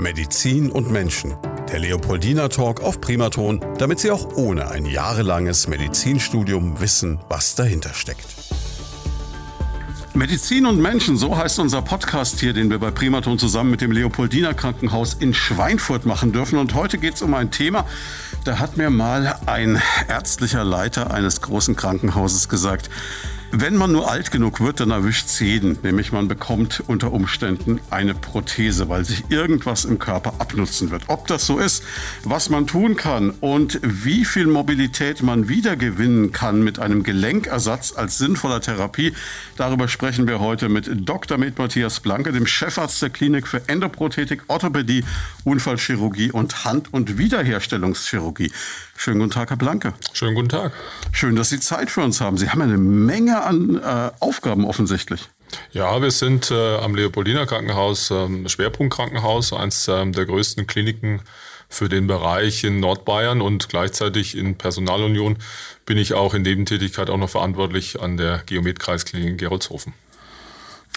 Medizin und Menschen. Der Leopoldina Talk auf Primaton, damit Sie auch ohne ein jahrelanges Medizinstudium wissen, was dahinter steckt. Medizin und Menschen, so heißt unser Podcast hier, den wir bei Primaton zusammen mit dem Leopoldina Krankenhaus in Schweinfurt machen dürfen. Und heute geht es um ein Thema, da hat mir mal ein ärztlicher Leiter eines großen Krankenhauses gesagt, wenn man nur alt genug wird, dann erwischt es jeden. Nämlich man bekommt unter Umständen eine Prothese, weil sich irgendwas im Körper abnutzen wird. Ob das so ist, was man tun kann und wie viel Mobilität man wiedergewinnen kann mit einem Gelenkersatz als sinnvoller Therapie, darüber sprechen wir heute mit Dr. Med Matthias Blanke, dem Chefarzt der Klinik für Endoprothetik, Orthopädie, Unfallchirurgie und Hand- und Wiederherstellungschirurgie. Schönen guten Tag, Herr Blanke. Schönen guten Tag. Schön, dass Sie Zeit für uns haben. Sie haben eine Menge an äh, Aufgaben offensichtlich. Ja, wir sind äh, am Leopoldiner Krankenhaus, ähm, Schwerpunktkrankenhaus, eines ähm, der größten Kliniken für den Bereich in Nordbayern und gleichzeitig in Personalunion bin ich auch in Nebentätigkeit auch noch verantwortlich an der Geomet-Kreisklinik in Gerolzhofen.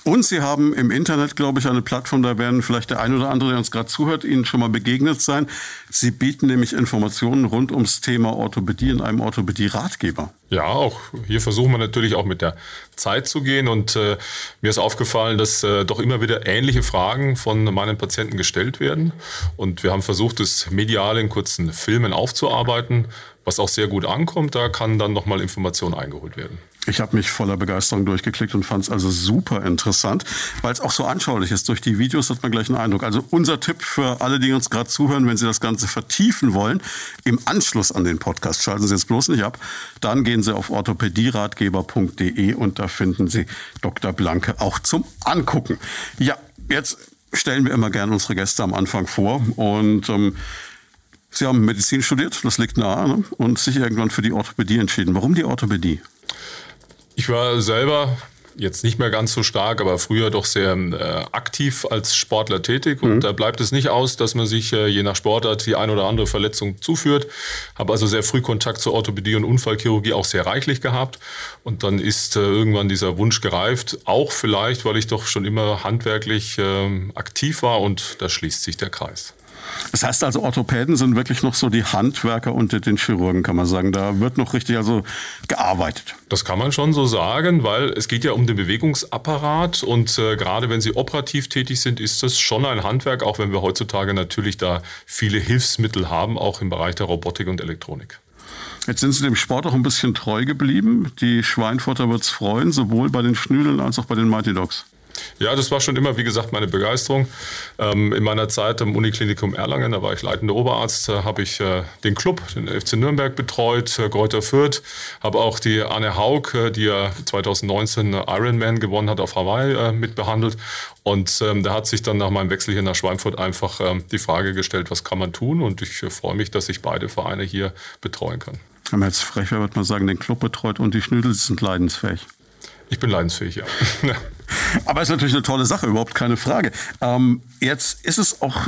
Und Sie haben im Internet, glaube ich, eine Plattform, da werden vielleicht der ein oder andere, der uns gerade zuhört, Ihnen schon mal begegnet sein. Sie bieten nämlich Informationen rund ums Thema Orthopädie in einem Orthopädie-Ratgeber. Ja, auch hier versuchen wir natürlich auch mit der Zeit zu gehen. Und äh, mir ist aufgefallen, dass äh, doch immer wieder ähnliche Fragen von meinen Patienten gestellt werden. Und wir haben versucht, das medial in kurzen Filmen aufzuarbeiten, was auch sehr gut ankommt. Da kann dann nochmal Information eingeholt werden. Ich habe mich voller Begeisterung durchgeklickt und fand es also super interessant, weil es auch so anschaulich ist. Durch die Videos hat man gleich einen Eindruck. Also unser Tipp für alle, die uns gerade zuhören, wenn Sie das Ganze vertiefen wollen, im Anschluss an den Podcast, schalten Sie jetzt bloß nicht ab, dann gehen Sie auf orthopädieratgeber.de und da finden Sie Dr. Blanke auch zum Angucken. Ja, jetzt stellen wir immer gerne unsere Gäste am Anfang vor und ähm, Sie haben Medizin studiert, das liegt nahe, ne? und sich irgendwann für die Orthopädie entschieden. Warum die Orthopädie? Ich war selber jetzt nicht mehr ganz so stark, aber früher doch sehr äh, aktiv als Sportler tätig. Und mhm. da bleibt es nicht aus, dass man sich äh, je nach Sportart die ein oder andere Verletzung zuführt. Habe also sehr früh Kontakt zur Orthopädie und Unfallchirurgie auch sehr reichlich gehabt. Und dann ist äh, irgendwann dieser Wunsch gereift, auch vielleicht, weil ich doch schon immer handwerklich ähm, aktiv war und da schließt sich der Kreis. Das heißt also, Orthopäden sind wirklich noch so die Handwerker unter den Chirurgen, kann man sagen. Da wird noch richtig also gearbeitet. Das kann man schon so sagen, weil es geht ja um den Bewegungsapparat und äh, gerade wenn Sie operativ tätig sind, ist das schon ein Handwerk, auch wenn wir heutzutage natürlich da viele Hilfsmittel haben, auch im Bereich der Robotik und Elektronik. Jetzt sind Sie dem Sport auch ein bisschen treu geblieben. Die Schweinfurter wird es freuen, sowohl bei den Schnüdeln als auch bei den Mighty Dogs. Ja, das war schon immer, wie gesagt, meine Begeisterung. Ähm, in meiner Zeit im Uniklinikum Erlangen, da war ich leitender Oberarzt, äh, habe ich äh, den Club, den FC Nürnberg betreut, äh, Kräuter Fürth, habe auch die Anne Haug, äh, die ja 2019 Ironman gewonnen hat, auf Hawaii äh, mitbehandelt. Und ähm, da hat sich dann nach meinem Wechsel hier nach Schweinfurt einfach ähm, die Frage gestellt, was kann man tun? Und ich äh, freue mich, dass ich beide Vereine hier betreuen kann. Wenn man jetzt frech wäre, würde man sagen, den Club betreut und die Schnüdel sind leidensfähig. Ich bin leidensfähig, ja. Aber es ist natürlich eine tolle Sache, überhaupt keine Frage. Ähm, jetzt ist es auch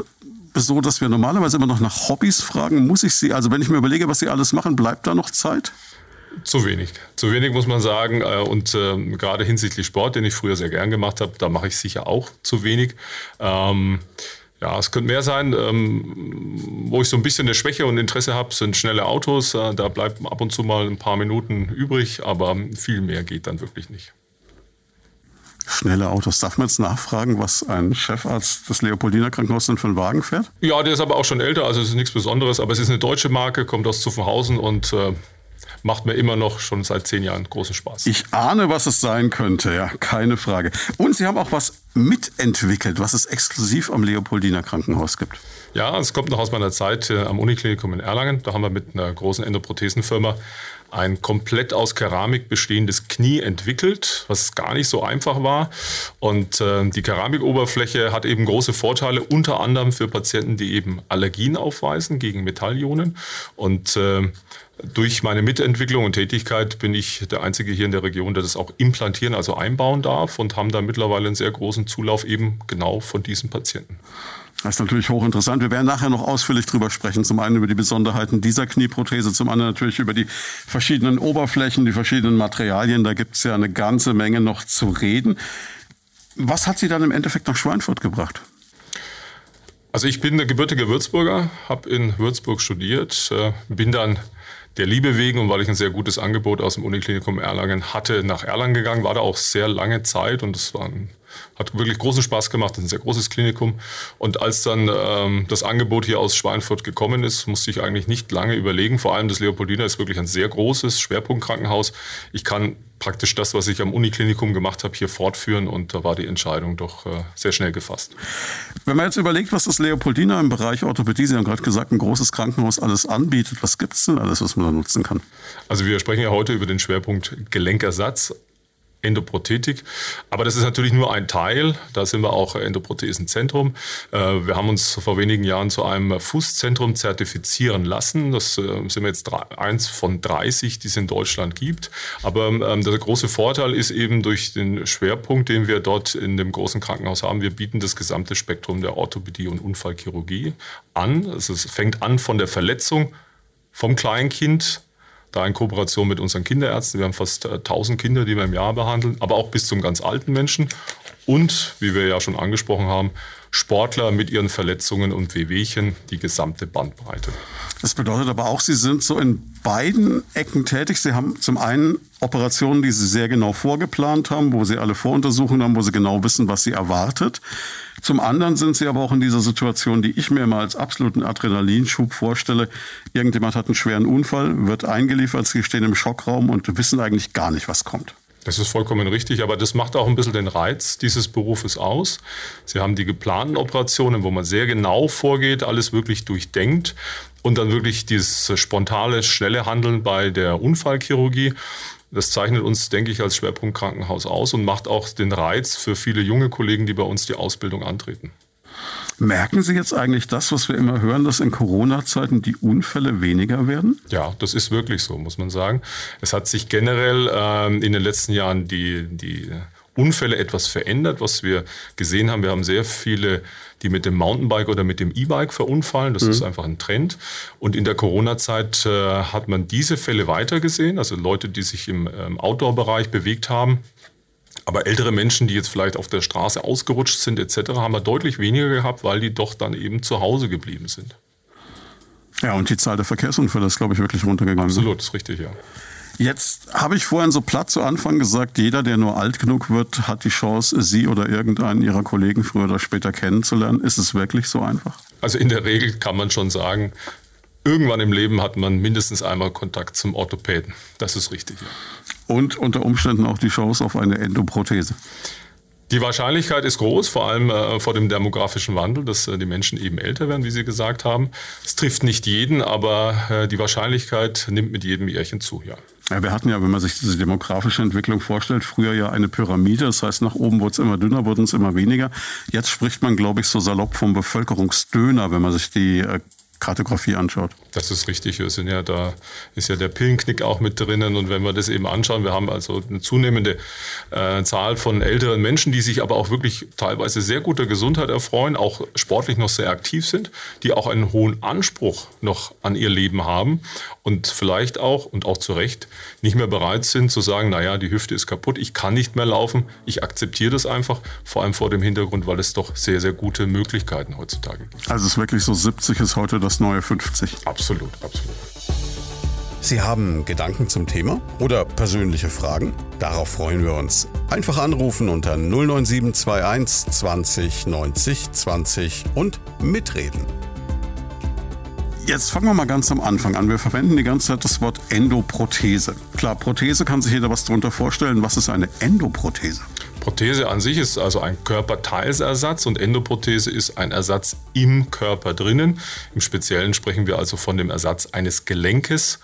so, dass wir normalerweise immer noch nach Hobbys fragen. Muss ich Sie, also wenn ich mir überlege, was Sie alles machen, bleibt da noch Zeit? Zu wenig. Zu wenig muss man sagen. Äh, und ähm, gerade hinsichtlich Sport, den ich früher sehr gern gemacht habe, da mache ich sicher auch zu wenig. Ähm, ja, es könnte mehr sein. Ähm, wo ich so ein bisschen eine Schwäche und Interesse habe, sind schnelle Autos. Äh, da bleibt ab und zu mal ein paar Minuten übrig, aber viel mehr geht dann wirklich nicht. Schnelle Autos. Darf man jetzt nachfragen, was ein Chefarzt des Leopoldiner Krankenhauses denn für einen Wagen fährt? Ja, der ist aber auch schon älter, also es ist nichts Besonderes. Aber es ist eine deutsche Marke, kommt aus Zuffenhausen und äh, macht mir immer noch schon seit zehn Jahren großen Spaß. Ich ahne, was es sein könnte, ja, keine Frage. Und Sie haben auch was mitentwickelt, was es exklusiv am Leopoldiner Krankenhaus gibt. Ja, es kommt noch aus meiner Zeit äh, am Uniklinikum in Erlangen. Da haben wir mit einer großen Endoprothesenfirma ein komplett aus Keramik bestehendes Knie entwickelt, was gar nicht so einfach war. Und äh, die Keramikoberfläche hat eben große Vorteile, unter anderem für Patienten, die eben Allergien aufweisen gegen Metallionen. Und äh, durch meine Mitentwicklung und Tätigkeit bin ich der Einzige hier in der Region, der das auch implantieren, also einbauen darf und haben da mittlerweile einen sehr großen Zulauf eben genau von diesen Patienten. Das ist natürlich hochinteressant. Wir werden nachher noch ausführlich drüber sprechen. Zum einen über die Besonderheiten dieser Knieprothese, zum anderen natürlich über die verschiedenen Oberflächen, die verschiedenen Materialien. Da gibt es ja eine ganze Menge noch zu reden. Was hat Sie dann im Endeffekt nach Schweinfurt gebracht? Also ich bin der gebürtige Würzburger, habe in Würzburg studiert, äh, bin dann der Liebe wegen und weil ich ein sehr gutes Angebot aus dem Uniklinikum Erlangen hatte, nach Erlangen gegangen, war da auch sehr lange Zeit und es war ein, hat wirklich großen Spaß gemacht, das ist ein sehr großes Klinikum. Und als dann ähm, das Angebot hier aus Schweinfurt gekommen ist, musste ich eigentlich nicht lange überlegen. Vor allem das Leopoldina ist wirklich ein sehr großes Schwerpunktkrankenhaus. Ich kann praktisch das, was ich am Uniklinikum gemacht habe, hier fortführen und da war die Entscheidung doch äh, sehr schnell gefasst. Wenn man jetzt überlegt, was das Leopoldina im Bereich Orthopädie, Sie haben gerade gesagt, ein großes Krankenhaus alles anbietet, was gibt es denn alles, was man da nutzen kann? Also wir sprechen ja heute über den Schwerpunkt Gelenkersatz. Endoprothetik. Aber das ist natürlich nur ein Teil. Da sind wir auch Endoprothesenzentrum. Äh, wir haben uns vor wenigen Jahren zu einem Fußzentrum zertifizieren lassen. Das äh, sind wir jetzt eins von 30, die es in Deutschland gibt. Aber ähm, der große Vorteil ist eben durch den Schwerpunkt, den wir dort in dem großen Krankenhaus haben. Wir bieten das gesamte Spektrum der Orthopädie und Unfallchirurgie an. Also es fängt an von der Verletzung vom Kleinkind da in Kooperation mit unseren Kinderärzten. Wir haben fast 1000 äh, Kinder, die wir im Jahr behandeln, aber auch bis zum ganz alten Menschen. Und, wie wir ja schon angesprochen haben, Sportler mit ihren Verletzungen und Wehwehchen, die gesamte Bandbreite. Das bedeutet aber auch, Sie sind so in beiden Ecken tätig. Sie haben zum einen Operationen, die Sie sehr genau vorgeplant haben, wo Sie alle Voruntersuchungen haben, wo Sie genau wissen, was Sie erwartet. Zum anderen sind Sie aber auch in dieser Situation, die ich mir immer als absoluten Adrenalinschub vorstelle. Irgendjemand hat einen schweren Unfall, wird eingeliefert, Sie stehen im Schockraum und wissen eigentlich gar nicht, was kommt. Das ist vollkommen richtig, aber das macht auch ein bisschen den Reiz dieses Berufes aus. Sie haben die geplanten Operationen, wo man sehr genau vorgeht, alles wirklich durchdenkt und dann wirklich dieses spontane, schnelle Handeln bei der Unfallchirurgie. Das zeichnet uns, denke ich, als Schwerpunktkrankenhaus aus und macht auch den Reiz für viele junge Kollegen, die bei uns die Ausbildung antreten. Merken Sie jetzt eigentlich das, was wir immer hören, dass in Corona-Zeiten die Unfälle weniger werden? Ja, das ist wirklich so, muss man sagen. Es hat sich generell ähm, in den letzten Jahren die, die Unfälle etwas verändert, was wir gesehen haben. Wir haben sehr viele, die mit dem Mountainbike oder mit dem E-Bike verunfallen. Das mhm. ist einfach ein Trend. Und in der Corona-Zeit äh, hat man diese Fälle weiter gesehen, also Leute, die sich im ähm, Outdoor-Bereich bewegt haben. Aber ältere Menschen, die jetzt vielleicht auf der Straße ausgerutscht sind etc., haben wir deutlich weniger gehabt, weil die doch dann eben zu Hause geblieben sind. Ja, und die Zahl der Verkehrsunfälle ist, glaube ich, wirklich runtergegangen. Absolut, ist richtig, ja. Jetzt habe ich vorhin so platt zu Anfang gesagt, jeder, der nur alt genug wird, hat die Chance, Sie oder irgendeinen Ihrer Kollegen früher oder später kennenzulernen. Ist es wirklich so einfach? Also in der Regel kann man schon sagen, irgendwann im Leben hat man mindestens einmal Kontakt zum Orthopäden. Das ist richtig. Ja. Und unter Umständen auch die Chance auf eine Endoprothese. Die Wahrscheinlichkeit ist groß, vor allem äh, vor dem demografischen Wandel, dass äh, die Menschen eben älter werden, wie Sie gesagt haben. Es trifft nicht jeden, aber äh, die Wahrscheinlichkeit nimmt mit jedem Jährchen zu, ja. Ja, wir hatten ja, wenn man sich diese demografische Entwicklung vorstellt, früher ja eine Pyramide. Das heißt, nach oben wurde es immer dünner, wurden es immer weniger. Jetzt spricht man, glaube ich, so salopp vom Bevölkerungsdöner, wenn man sich die äh, Kartografie anschaut. Das ist richtig. Wir sind ja da, ist ja der Pillenknick auch mit drinnen. Und wenn wir das eben anschauen, wir haben also eine zunehmende äh, Zahl von älteren Menschen, die sich aber auch wirklich teilweise sehr guter Gesundheit erfreuen, auch sportlich noch sehr aktiv sind, die auch einen hohen Anspruch noch an ihr Leben haben und vielleicht auch, und auch zu Recht, nicht mehr bereit sind zu sagen, naja, die Hüfte ist kaputt, ich kann nicht mehr laufen, ich akzeptiere das einfach, vor allem vor dem Hintergrund, weil es doch sehr, sehr gute Möglichkeiten heutzutage gibt. Also es ist wirklich so, 70 ist heute das neue 50. Absolut, absolut. Sie haben Gedanken zum Thema oder persönliche Fragen? Darauf freuen wir uns. Einfach anrufen unter 09721 20 90 20 und mitreden. Jetzt fangen wir mal ganz am Anfang an. Wir verwenden die ganze Zeit das Wort Endoprothese. Klar, Prothese kann sich jeder was darunter vorstellen. Was ist eine Endoprothese? Prothese an sich ist also ein Körperteilsersatz und Endoprothese ist ein Ersatz im Körper drinnen. Im Speziellen sprechen wir also von dem Ersatz eines Gelenkes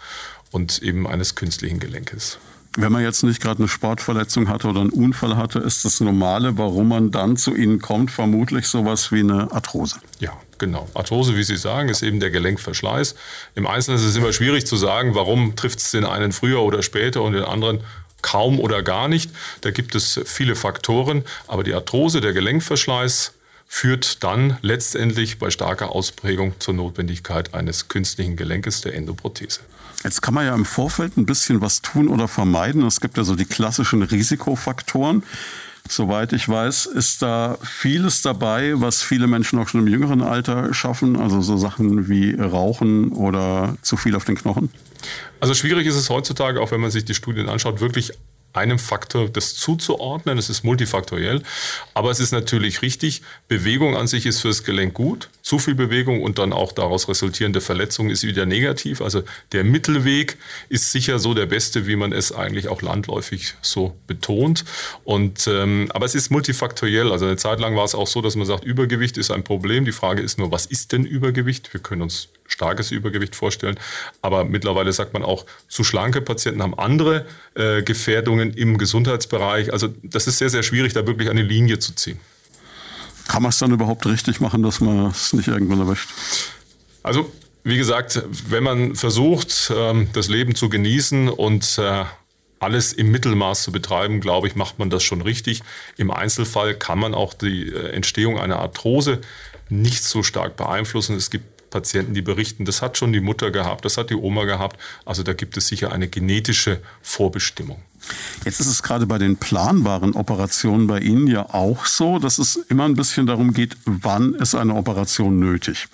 und eben eines künstlichen Gelenkes. Wenn man jetzt nicht gerade eine Sportverletzung hatte oder einen Unfall hatte, ist das Normale, warum man dann zu Ihnen kommt, vermutlich sowas wie eine Arthrose. Ja, genau. Arthrose, wie Sie sagen, ist eben der Gelenkverschleiß. Im Einzelnen ist es immer schwierig zu sagen, warum trifft es den einen früher oder später und den anderen kaum oder gar nicht. Da gibt es viele Faktoren, aber die Arthrose, der Gelenkverschleiß, führt dann letztendlich bei starker Ausprägung zur Notwendigkeit eines künstlichen Gelenkes der Endoprothese. Jetzt kann man ja im Vorfeld ein bisschen was tun oder vermeiden. Es gibt ja so die klassischen Risikofaktoren. Soweit ich weiß, ist da vieles dabei, was viele Menschen auch schon im jüngeren Alter schaffen. Also so Sachen wie Rauchen oder zu viel auf den Knochen. Also schwierig ist es heutzutage, auch wenn man sich die Studien anschaut, wirklich einem Faktor das zuzuordnen. Es ist multifaktoriell. Aber es ist natürlich richtig, Bewegung an sich ist fürs Gelenk gut. Zu viel Bewegung und dann auch daraus resultierende Verletzung ist wieder negativ. Also der Mittelweg ist sicher so der beste, wie man es eigentlich auch landläufig so betont. Und, ähm, aber es ist multifaktoriell. Also eine Zeit lang war es auch so, dass man sagt, Übergewicht ist ein Problem. Die Frage ist nur, was ist denn Übergewicht? Wir können uns starkes Übergewicht vorstellen. Aber mittlerweile sagt man auch, zu schlanke Patienten haben andere äh, Gefährdungen im Gesundheitsbereich. Also das ist sehr, sehr schwierig, da wirklich eine Linie zu ziehen. Kann man es dann überhaupt richtig machen, dass man es nicht irgendwann erwischt? Also wie gesagt, wenn man versucht, ähm, das Leben zu genießen und äh, alles im Mittelmaß zu betreiben, glaube ich, macht man das schon richtig. Im Einzelfall kann man auch die äh, Entstehung einer Arthrose nicht so stark beeinflussen. Es gibt Patienten, die berichten, das hat schon die Mutter gehabt, das hat die Oma gehabt. Also da gibt es sicher eine genetische Vorbestimmung. Jetzt ist es gerade bei den planbaren Operationen bei Ihnen ja auch so, dass es immer ein bisschen darum geht, wann ist eine Operation nötig.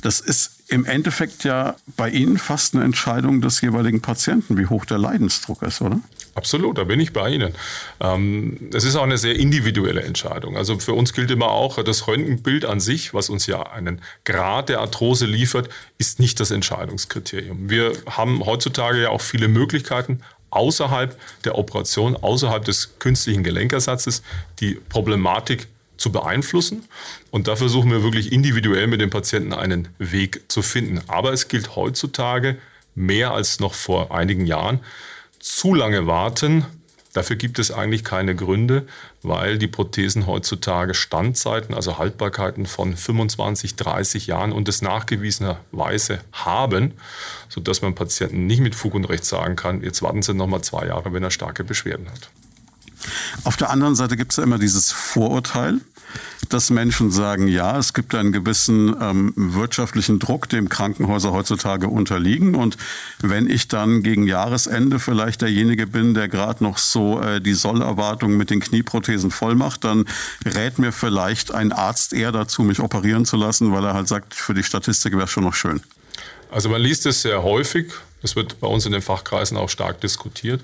Das ist im Endeffekt ja bei Ihnen fast eine Entscheidung des jeweiligen Patienten, wie hoch der Leidensdruck ist, oder? Absolut, da bin ich bei Ihnen. Ähm, es ist auch eine sehr individuelle Entscheidung. Also für uns gilt immer auch, das Röntgenbild an sich, was uns ja einen Grad der Arthrose liefert, ist nicht das Entscheidungskriterium. Wir haben heutzutage ja auch viele Möglichkeiten, außerhalb der Operation, außerhalb des künstlichen Gelenkersatzes, die Problematik zu beeinflussen. Und da versuchen wir wirklich individuell mit dem Patienten einen Weg zu finden. Aber es gilt heutzutage mehr als noch vor einigen Jahren, zu lange warten, dafür gibt es eigentlich keine Gründe, weil die Prothesen heutzutage Standzeiten, also Haltbarkeiten von 25, 30 Jahren und es nachgewiesenerweise haben, sodass man Patienten nicht mit Fug und Recht sagen kann, jetzt warten Sie noch mal zwei Jahre, wenn er starke Beschwerden hat. Auf der anderen Seite gibt es ja immer dieses Vorurteil, dass Menschen sagen, ja, es gibt einen gewissen ähm, wirtschaftlichen Druck, dem Krankenhäuser heutzutage unterliegen. Und wenn ich dann gegen Jahresende vielleicht derjenige bin, der gerade noch so äh, die Sollerwartung mit den Knieprothesen voll macht, dann rät mir vielleicht ein Arzt eher dazu, mich operieren zu lassen, weil er halt sagt, für die Statistik wäre es schon noch schön. Also man liest es sehr häufig. Das wird bei uns in den Fachkreisen auch stark diskutiert.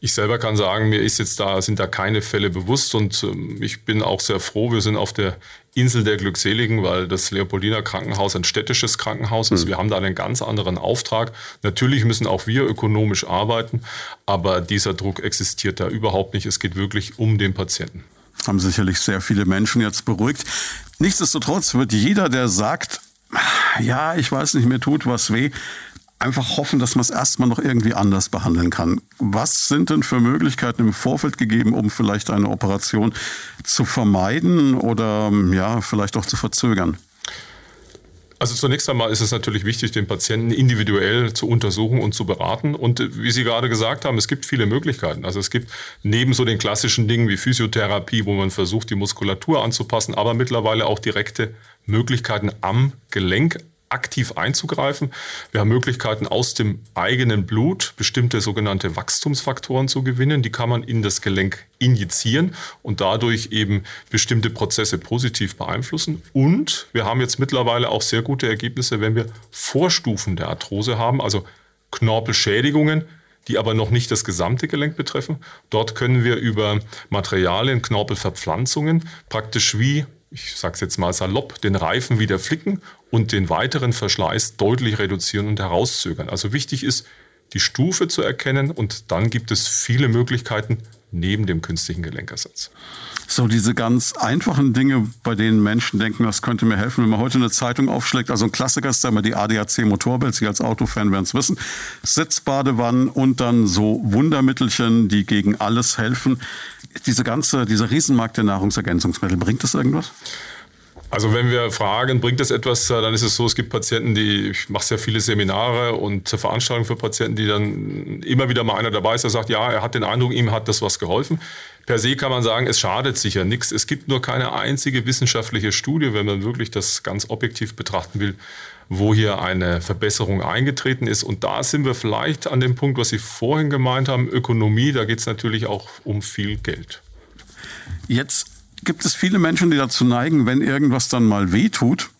Ich selber kann sagen, mir ist jetzt da, sind da keine Fälle bewusst und ähm, ich bin auch sehr froh. Wir sind auf der Insel der Glückseligen, weil das Leopoldiner Krankenhaus ein städtisches Krankenhaus ist. Mhm. Wir haben da einen ganz anderen Auftrag. Natürlich müssen auch wir ökonomisch arbeiten, aber dieser Druck existiert da überhaupt nicht. Es geht wirklich um den Patienten. Haben sicherlich sehr viele Menschen jetzt beruhigt. Nichtsdestotrotz wird jeder, der sagt, ja, ich weiß nicht, mir tut was weh, einfach hoffen, dass man es erstmal noch irgendwie anders behandeln kann. Was sind denn für Möglichkeiten im Vorfeld gegeben, um vielleicht eine Operation zu vermeiden oder ja, vielleicht auch zu verzögern? Also zunächst einmal ist es natürlich wichtig, den Patienten individuell zu untersuchen und zu beraten. Und wie Sie gerade gesagt haben, es gibt viele Möglichkeiten. Also es gibt neben so den klassischen Dingen wie Physiotherapie, wo man versucht, die Muskulatur anzupassen, aber mittlerweile auch direkte Möglichkeiten am Gelenk aktiv einzugreifen. Wir haben Möglichkeiten aus dem eigenen Blut bestimmte sogenannte Wachstumsfaktoren zu gewinnen. Die kann man in das Gelenk injizieren und dadurch eben bestimmte Prozesse positiv beeinflussen. Und wir haben jetzt mittlerweile auch sehr gute Ergebnisse, wenn wir Vorstufen der Arthrose haben, also Knorpelschädigungen, die aber noch nicht das gesamte Gelenk betreffen. Dort können wir über Materialien, Knorpelverpflanzungen praktisch wie ich sage es jetzt mal salopp, den Reifen wieder flicken und den weiteren Verschleiß deutlich reduzieren und herauszögern. Also wichtig ist, die Stufe zu erkennen und dann gibt es viele Möglichkeiten neben dem künstlichen Gelenkersatz. So diese ganz einfachen Dinge, bei denen Menschen denken, das könnte mir helfen, wenn man heute eine Zeitung aufschlägt. Also ein Klassiker ist da immer die ADAC Motorwelt. Sie als Autofan werden es wissen. Sitzbadewannen und dann so Wundermittelchen, die gegen alles helfen. Diese ganze, dieser Riesenmarkt der Nahrungsergänzungsmittel, bringt das irgendwas? Also wenn wir fragen, bringt das etwas, äh, dann ist es so, es gibt Patienten, die, ich mache sehr viele Seminare und Veranstaltungen für Patienten, die dann immer wieder mal einer dabei ist, der sagt, ja, er hat den Eindruck, ihm hat das was geholfen. Per se kann man sagen, es schadet sicher nichts. Es gibt nur keine einzige wissenschaftliche Studie, wenn man wirklich das ganz objektiv betrachten will, wo hier eine Verbesserung eingetreten ist. Und da sind wir vielleicht an dem Punkt, was Sie vorhin gemeint haben, Ökonomie, da geht es natürlich auch um viel Geld. Jetzt gibt es viele Menschen, die dazu neigen, wenn irgendwas dann mal wehtut,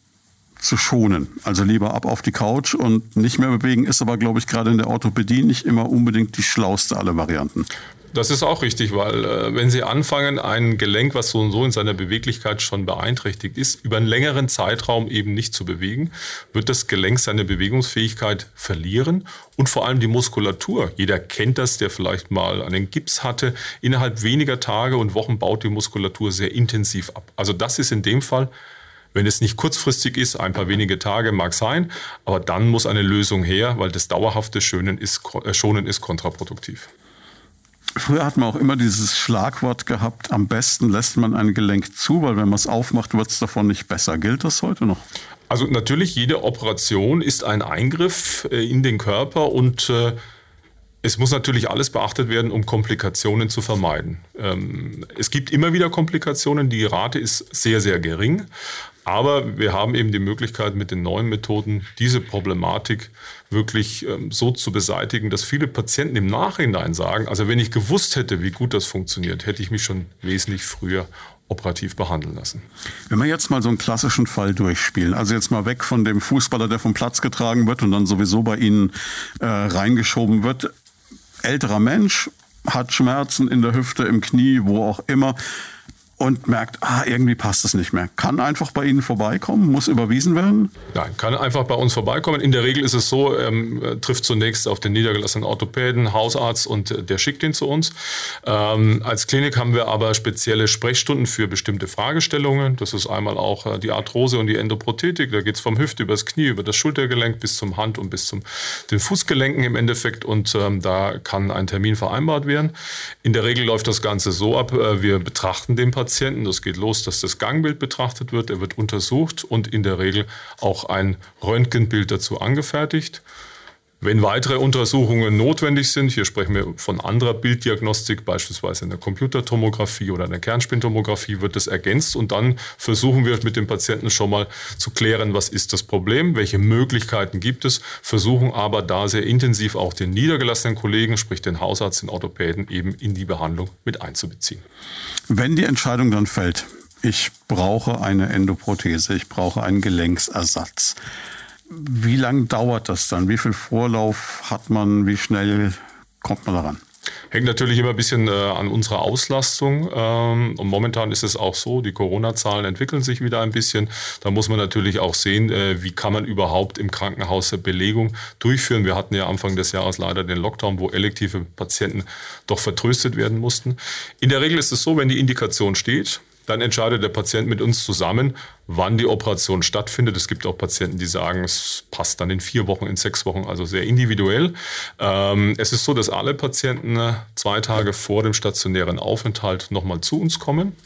zu schonen. Also lieber ab auf die Couch und nicht mehr bewegen, ist aber, glaube ich, gerade in der Orthopädie nicht immer unbedingt die schlauste aller Varianten. Das ist auch richtig, weil äh, wenn Sie anfangen, ein Gelenk, was so und so in seiner Beweglichkeit schon beeinträchtigt ist, über einen längeren Zeitraum eben nicht zu bewegen, wird das Gelenk seine Bewegungsfähigkeit verlieren und vor allem die Muskulatur. Jeder kennt das, der vielleicht mal einen Gips hatte. Innerhalb weniger Tage und Wochen baut die Muskulatur sehr intensiv ab. Also das ist in dem Fall wenn es nicht kurzfristig ist, ein paar wenige Tage mag sein, aber dann muss eine Lösung her, weil das dauerhafte Schonen ist, äh, Schonen ist kontraproduktiv. Früher hat man auch immer dieses Schlagwort gehabt, am besten lässt man ein Gelenk zu, weil wenn man es aufmacht, wird es davon nicht besser. Gilt das heute noch? Also natürlich, jede Operation ist ein Eingriff äh, in den Körper und äh, es muss natürlich alles beachtet werden, um Komplikationen zu vermeiden. Ähm, es gibt immer wieder Komplikationen, die Rate ist sehr, sehr gering. Aber wir haben eben die Möglichkeit, mit den neuen Methoden diese Problematik wirklich ähm, so zu beseitigen, dass viele Patienten im Nachhinein sagen, also wenn ich gewusst hätte, wie gut das funktioniert, hätte ich mich schon wesentlich früher operativ behandeln lassen. Wenn wir jetzt mal so einen klassischen Fall durchspielen, also jetzt mal weg von dem Fußballer, der vom Platz getragen wird und dann sowieso bei Ihnen äh, reingeschoben wird. Älterer Mensch hat Schmerzen in der Hüfte, im Knie, wo auch immer und merkt, ah, irgendwie passt es nicht mehr. Kann einfach bei Ihnen vorbeikommen, muss überwiesen werden? Nein, kann einfach bei uns vorbeikommen. In der Regel ist es so, ähm, trifft zunächst auf den niedergelassenen Orthopäden, Hausarzt und äh, der schickt ihn zu uns. Ähm, als Klinik haben wir aber spezielle Sprechstunden für bestimmte Fragestellungen. Das ist einmal auch äh, die Arthrose und die Endoprothetik. Da geht es vom Hüft über das Knie, über das Schultergelenk bis zum Hand und bis zum den Fußgelenken im Endeffekt. Und ähm, da kann ein Termin vereinbart werden. In der Regel läuft das Ganze so ab, äh, wir betrachten den Patienten Patienten. Das geht los, dass das Gangbild betrachtet wird, er wird untersucht und in der Regel auch ein Röntgenbild dazu angefertigt. Wenn weitere Untersuchungen notwendig sind, hier sprechen wir von anderer Bilddiagnostik, beispielsweise in der Computertomographie oder in der Kernspintomographie, wird das ergänzt und dann versuchen wir mit dem Patienten schon mal zu klären, was ist das Problem, welche Möglichkeiten gibt es, versuchen aber da sehr intensiv auch den niedergelassenen Kollegen, sprich den Hausarzt, den Orthopäden eben in die Behandlung mit einzubeziehen. Wenn die Entscheidung dann fällt, ich brauche eine Endoprothese, ich brauche einen Gelenksersatz, wie lange dauert das dann? Wie viel Vorlauf hat man? Wie schnell kommt man daran? Hängt natürlich immer ein bisschen äh, an unserer Auslastung. Ähm, und momentan ist es auch so, die Corona-Zahlen entwickeln sich wieder ein bisschen. Da muss man natürlich auch sehen, äh, wie kann man überhaupt im Krankenhaus Belegung durchführen. Wir hatten ja Anfang des Jahres leider den Lockdown, wo elektive Patienten doch vertröstet werden mussten. In der Regel ist es so, wenn die Indikation steht, dann entscheidet der Patient mit uns zusammen, wann die Operation stattfindet. Es gibt auch Patienten, die sagen, es passt dann in vier Wochen, in sechs Wochen, also sehr individuell. Ähm, es ist so, dass alle Patienten äh, zwei Tage vor dem stationären Aufenthalt nochmal zu uns kommen.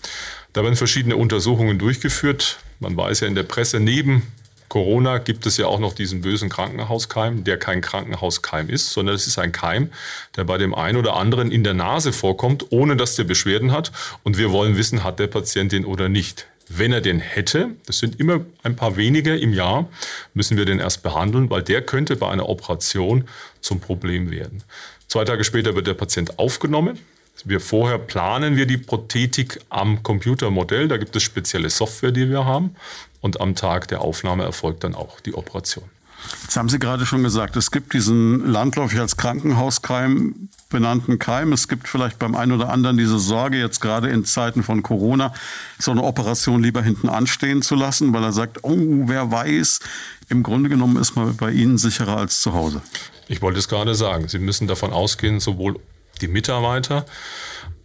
Da werden verschiedene Untersuchungen durchgeführt. Man weiß ja in der Presse, neben Corona gibt es ja auch noch diesen bösen Krankenhauskeim, der kein Krankenhauskeim ist, sondern es ist ein Keim, der bei dem einen oder anderen in der Nase vorkommt, ohne dass der Beschwerden hat. Und wir wollen wissen, hat der Patient den oder nicht. Wenn er den hätte, das sind immer ein paar wenige im Jahr, müssen wir den erst behandeln, weil der könnte bei einer Operation zum Problem werden. Zwei Tage später wird der Patient aufgenommen. Wir vorher planen wir die Prothetik am Computermodell. Da gibt es spezielle Software, die wir haben und am Tag der Aufnahme erfolgt dann auch die Operation. Jetzt haben Sie gerade schon gesagt, es gibt diesen landläufig als Krankenhauskeim benannten Keim. Es gibt vielleicht beim einen oder anderen diese Sorge, jetzt gerade in Zeiten von Corona, so eine Operation lieber hinten anstehen zu lassen, weil er sagt, oh, wer weiß, im Grunde genommen ist man bei Ihnen sicherer als zu Hause. Ich wollte es gerade sagen, Sie müssen davon ausgehen, sowohl die Mitarbeiter,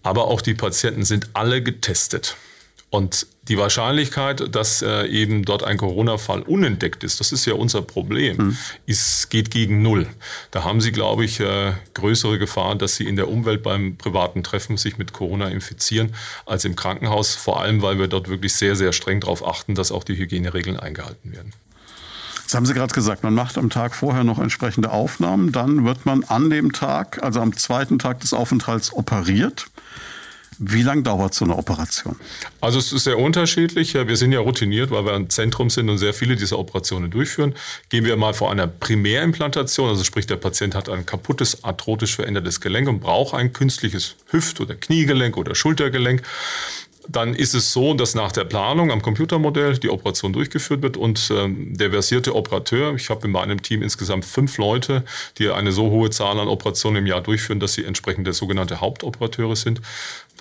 aber auch die Patienten sind alle getestet. Und die Wahrscheinlichkeit, dass äh, eben dort ein Corona-Fall unentdeckt ist, das ist ja unser Problem, mhm. ist, geht gegen Null. Da haben Sie, glaube ich, äh, größere Gefahr, dass Sie in der Umwelt beim privaten Treffen sich mit Corona infizieren, als im Krankenhaus. Vor allem, weil wir dort wirklich sehr, sehr streng darauf achten, dass auch die Hygieneregeln eingehalten werden. Das haben Sie gerade gesagt, man macht am Tag vorher noch entsprechende Aufnahmen, dann wird man an dem Tag, also am zweiten Tag des Aufenthalts operiert. Wie lange dauert so eine Operation? Also es ist sehr unterschiedlich. Wir sind ja routiniert, weil wir ein Zentrum sind und sehr viele dieser Operationen durchführen. Gehen wir mal vor einer Primärimplantation, also sprich der Patient hat ein kaputtes, arthrotisch verändertes Gelenk und braucht ein künstliches Hüft- oder Kniegelenk oder Schultergelenk. dann ist es so, dass nach der Planung am Computermodell die Operation durchgeführt wird und ähm, der versierte Operateur, ich habe in meinem Team insgesamt fünf Leute, die eine so hohe Zahl an Operationen im Jahr durchführen, dass sie entsprechend der sogenannte Hauptoperateure sind,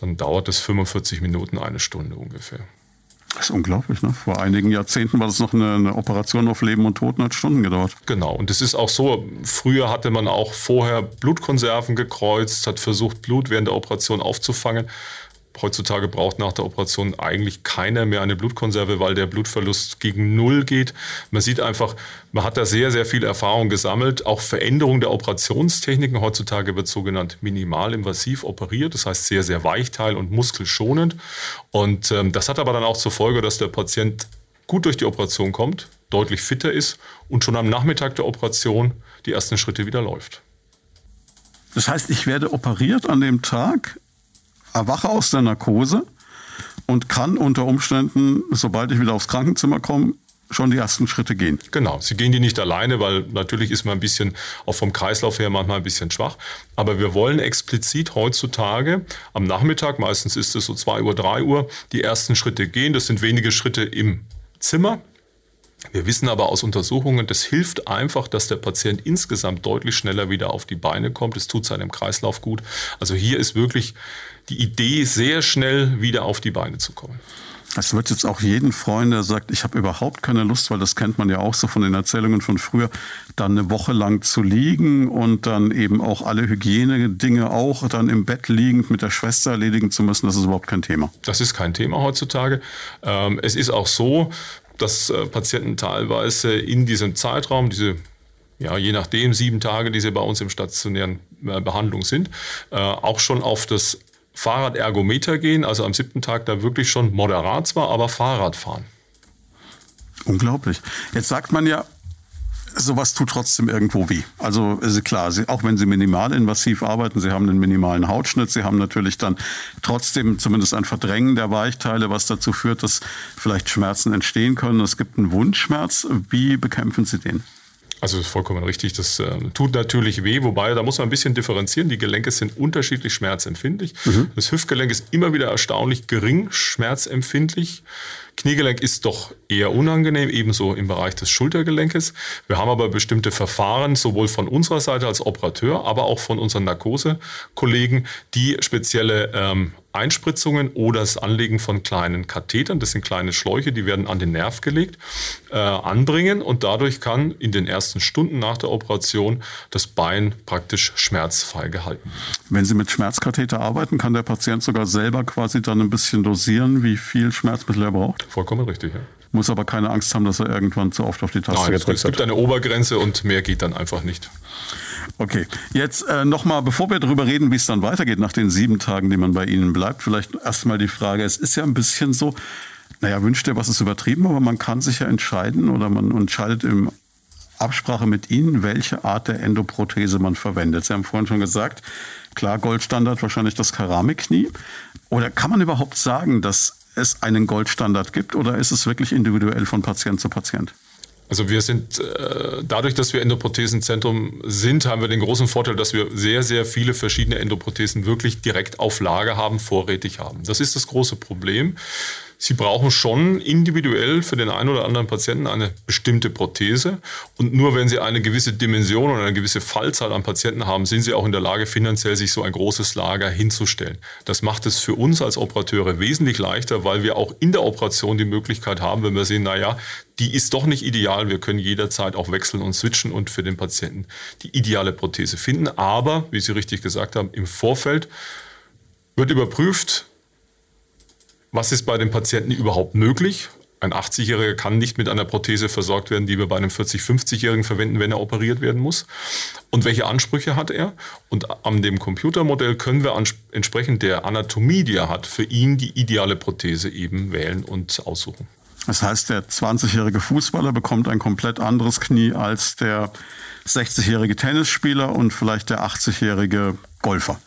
dann dauert es 45 Minuten, eine Stunde ungefähr. Das ist unglaublich. Ne? Vor einigen Jahrzehnten war das noch eine, eine, Operation auf Leben und Tod, hat Stunden gedauert. Genau. Und es ist auch so, früher hatte man auch vorher Blutkonserven gekreuzt, hat versucht, Blut während der Operation aufzufangen. Heutzutage braucht nach der Operation eigentlich keiner mehr eine Blutkonserve, weil der Blutverlust gegen Null geht. Man sieht einfach, man hat da sehr, sehr viel Erfahrung gesammelt. Auch Veränderung der Operationstechniken. Heutzutage wird sogenannt minimalinvasiv operiert, das heißt sehr, sehr weichteil- und muskelschonend. Und ähm, das hat aber dann auch zur Folge, dass der Patient gut durch die Operation kommt, deutlich fitter ist und schon am Nachmittag der Operation die ersten Schritte wieder läuft. Das heißt, ich werde operiert an dem Tag, erwache aus der Narkose und kann unter Umständen, sobald ich wieder aufs Krankenzimmer komme, schon die ersten Schritte gehen. Genau, sie gehen die nicht alleine, weil natürlich ist man ein bisschen, auch vom Kreislauf her manchmal ein bisschen schwach. Aber wir wollen explizit heutzutage am Nachmittag, meistens ist es so 2 Uhr, 3 Uhr, die ersten Schritte gehen. Das sind wenige Schritte im Zimmer, wir wissen aber aus Untersuchungen, das hilft einfach, dass der Patient insgesamt deutlich schneller wieder auf die Beine kommt. Es tut seinem Kreislauf gut. Also hier ist wirklich die Idee, sehr schnell wieder auf die Beine zu kommen. Das wird jetzt auch jeden freuen, der sagt, ich habe überhaupt keine Lust, weil das kennt man ja auch so von den Erzählungen von früher, dann eine Woche lang zu liegen und dann eben auch alle Hygienedinge auch dann im Bett liegend mit der Schwester erledigen zu müssen. Das ist überhaupt kein Thema. Das ist kein Thema heutzutage. Ähm, es ist auch so, dass äh, Patienten teilweise in diesem Zeitraum, diese ja, je nachdem, sieben Tage, die sie bei uns im stationären äh, Behandlung sind, äh, auch schon auf das Fahrradergometer gehen, also am siebten Tag da wirklich schon moderat zwar, aber Fahrrad fahren. Unglaublich. Jetzt sagt man ja, sowas tut trotzdem irgendwo weh. Also ist klar, sie, auch wenn Sie minimalinvasiv arbeiten, Sie haben einen minimalen Hautschnitt, Sie haben natürlich dann trotzdem zumindest ein Verdrängen der Weichteile, was dazu führt, dass vielleicht Schmerzen entstehen können. Es gibt einen Wundschmerz. Wie bekämpfen Sie den? Also ist vollkommen richtig. Das äh, tut natürlich weh, wobei da muss man ein bisschen differenzieren. Die Gelenke sind unterschiedlich schmerzempfindlich. Mhm. Das Hüftgelenk ist immer wieder erstaunlich gering schmerzempfindlich. Kniegelenk ist doch eher unangenehm, ebenso im Bereich des Schultergelenkes. Wir haben aber bestimmte Verfahren, sowohl von unserer Seite als Operateur, aber auch von unseren Narkosekollegen, die spezielle ähm, Einspritzungen oder das Anlegen von kleinen Kathetern, das sind kleine Schläuche, die werden an den Nerv gelegt, äh, anbringen und dadurch kann in den ersten Stunden nach der Operation das Bein praktisch schmerzfrei gehalten. Wenn Sie mit Schmerzkatheter arbeiten, kann der Patient sogar selber quasi dann ein bisschen dosieren, wie viel Schmerzmittel er braucht? Vollkommen richtig, ja. Muss aber keine Angst haben, dass er irgendwann zu oft auf die Taste Nein, gedrückt hat. Es gibt eine Obergrenze und mehr geht dann einfach nicht. Okay, jetzt äh, nochmal, bevor wir darüber reden, wie es dann weitergeht nach den sieben Tagen, die man bei Ihnen bleibt, vielleicht erstmal die Frage, es ist ja ein bisschen so, naja, wünscht ihr was ist übertrieben, aber man kann sich ja entscheiden oder man entscheidet im Absprache mit Ihnen, welche Art der Endoprothese man verwendet. Sie haben vorhin schon gesagt, klar, Goldstandard wahrscheinlich das Keramikknie. Oder kann man überhaupt sagen, dass es einen Goldstandard gibt oder ist es wirklich individuell von Patient zu Patient? Also wir sind, äh, dadurch, dass wir Endoprothesenzentrum sind, haben wir den großen Vorteil, dass wir sehr, sehr viele verschiedene Endoprothesen wirklich direkt auf Lager haben, vorrätig haben. Das ist das große Problem. Sie brauchen schon individuell für den einen oder anderen Patienten eine bestimmte Prothese. Und nur wenn Sie eine gewisse Dimension oder eine gewisse Fallzahl an Patienten haben, sind Sie auch in der Lage, finanziell sich so ein großes Lager hinzustellen. Das macht es für uns als Operateure wesentlich leichter, weil wir auch in der Operation die Möglichkeit haben, wenn wir sehen, naja, die ist doch nicht ideal. Wir können jederzeit auch wechseln und switchen und für den Patienten die ideale Prothese finden. Aber, wie Sie richtig gesagt haben, im Vorfeld wird überprüft, was ist bei den Patienten überhaupt möglich? Ein 80-Jähriger kann nicht mit einer Prothese versorgt werden, die wir bei einem 40-, 50-Jährigen verwenden, wenn er operiert werden muss. Und welche Ansprüche hat er? Und an dem Computermodell können wir entsprechend der Anatomie, die er hat, für ihn die ideale Prothese eben wählen und aussuchen. Das heißt, der 20-jährige Fußballer bekommt ein komplett anderes Knie als der 60-jährige Tennisspieler und vielleicht der 80-jährige Golfer.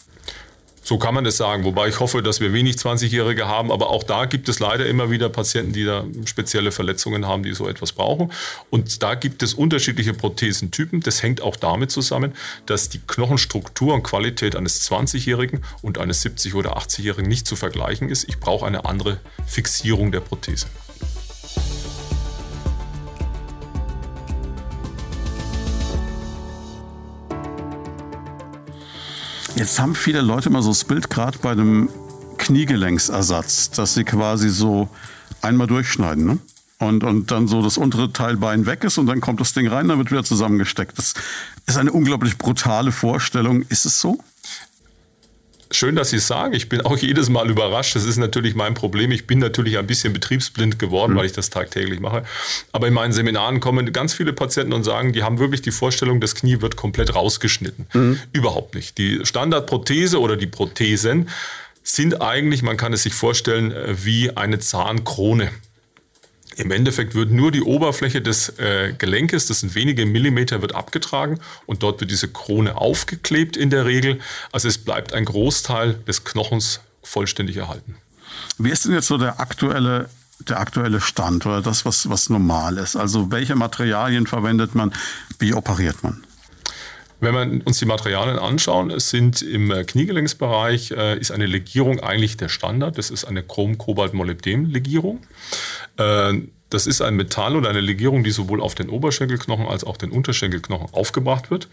So kann man das sagen, wobei ich hoffe, dass wir wenig 20-Jährige haben, aber auch da gibt es leider immer wieder Patienten, die da spezielle Verletzungen haben, die so etwas brauchen. Und da gibt es unterschiedliche Prothesentypen. Das hängt auch damit zusammen, dass die Knochenstruktur und Qualität eines 20-Jährigen und eines 70- oder 80-Jährigen nicht zu vergleichen ist. Ich brauche eine andere Fixierung der Prothese. Jetzt haben viele Leute immer so das Bild, gerade bei einem Kniegelenksersatz, dass sie quasi so einmal durchschneiden. Ne? Und, und dann so das untere Teilbein weg ist und dann kommt das Ding rein, dann wird wieder zusammengesteckt. Das ist eine unglaublich brutale Vorstellung. Ist es so? Schön, dass Sie es sagen. Ich bin auch jedes Mal überrascht. Das ist natürlich mein Problem. Ich bin natürlich ein bisschen betriebsblind geworden, mhm. weil ich das tagtäglich mache. Aber in meinen Seminaren kommen ganz viele Patienten und sagen, die haben wirklich die Vorstellung, das Knie wird komplett rausgeschnitten. Mhm. Überhaupt nicht. Die Standardprothese oder die Prothesen sind eigentlich, man kann es sich vorstellen, wie eine Zahnkrone. Im Endeffekt wird nur die Oberfläche des äh, Gelenkes, das sind wenige Millimeter, wird abgetragen und dort wird diese Krone aufgeklebt in der Regel. Also es bleibt ein Großteil des Knochens vollständig erhalten. Wie ist denn jetzt so der aktuelle der aktuelle Stand oder das, was, was normal ist? Also welche Materialien verwendet man? Wie operiert man? Wenn wir uns die Materialien anschauen, es sind im Kniegelenksbereich äh, ist eine Legierung eigentlich der Standard. Das ist eine Chrom-Kobalt-Molybdän-Legierung. Äh, das ist ein Metall oder eine Legierung, die sowohl auf den Oberschenkelknochen als auch den Unterschenkelknochen aufgebracht wird.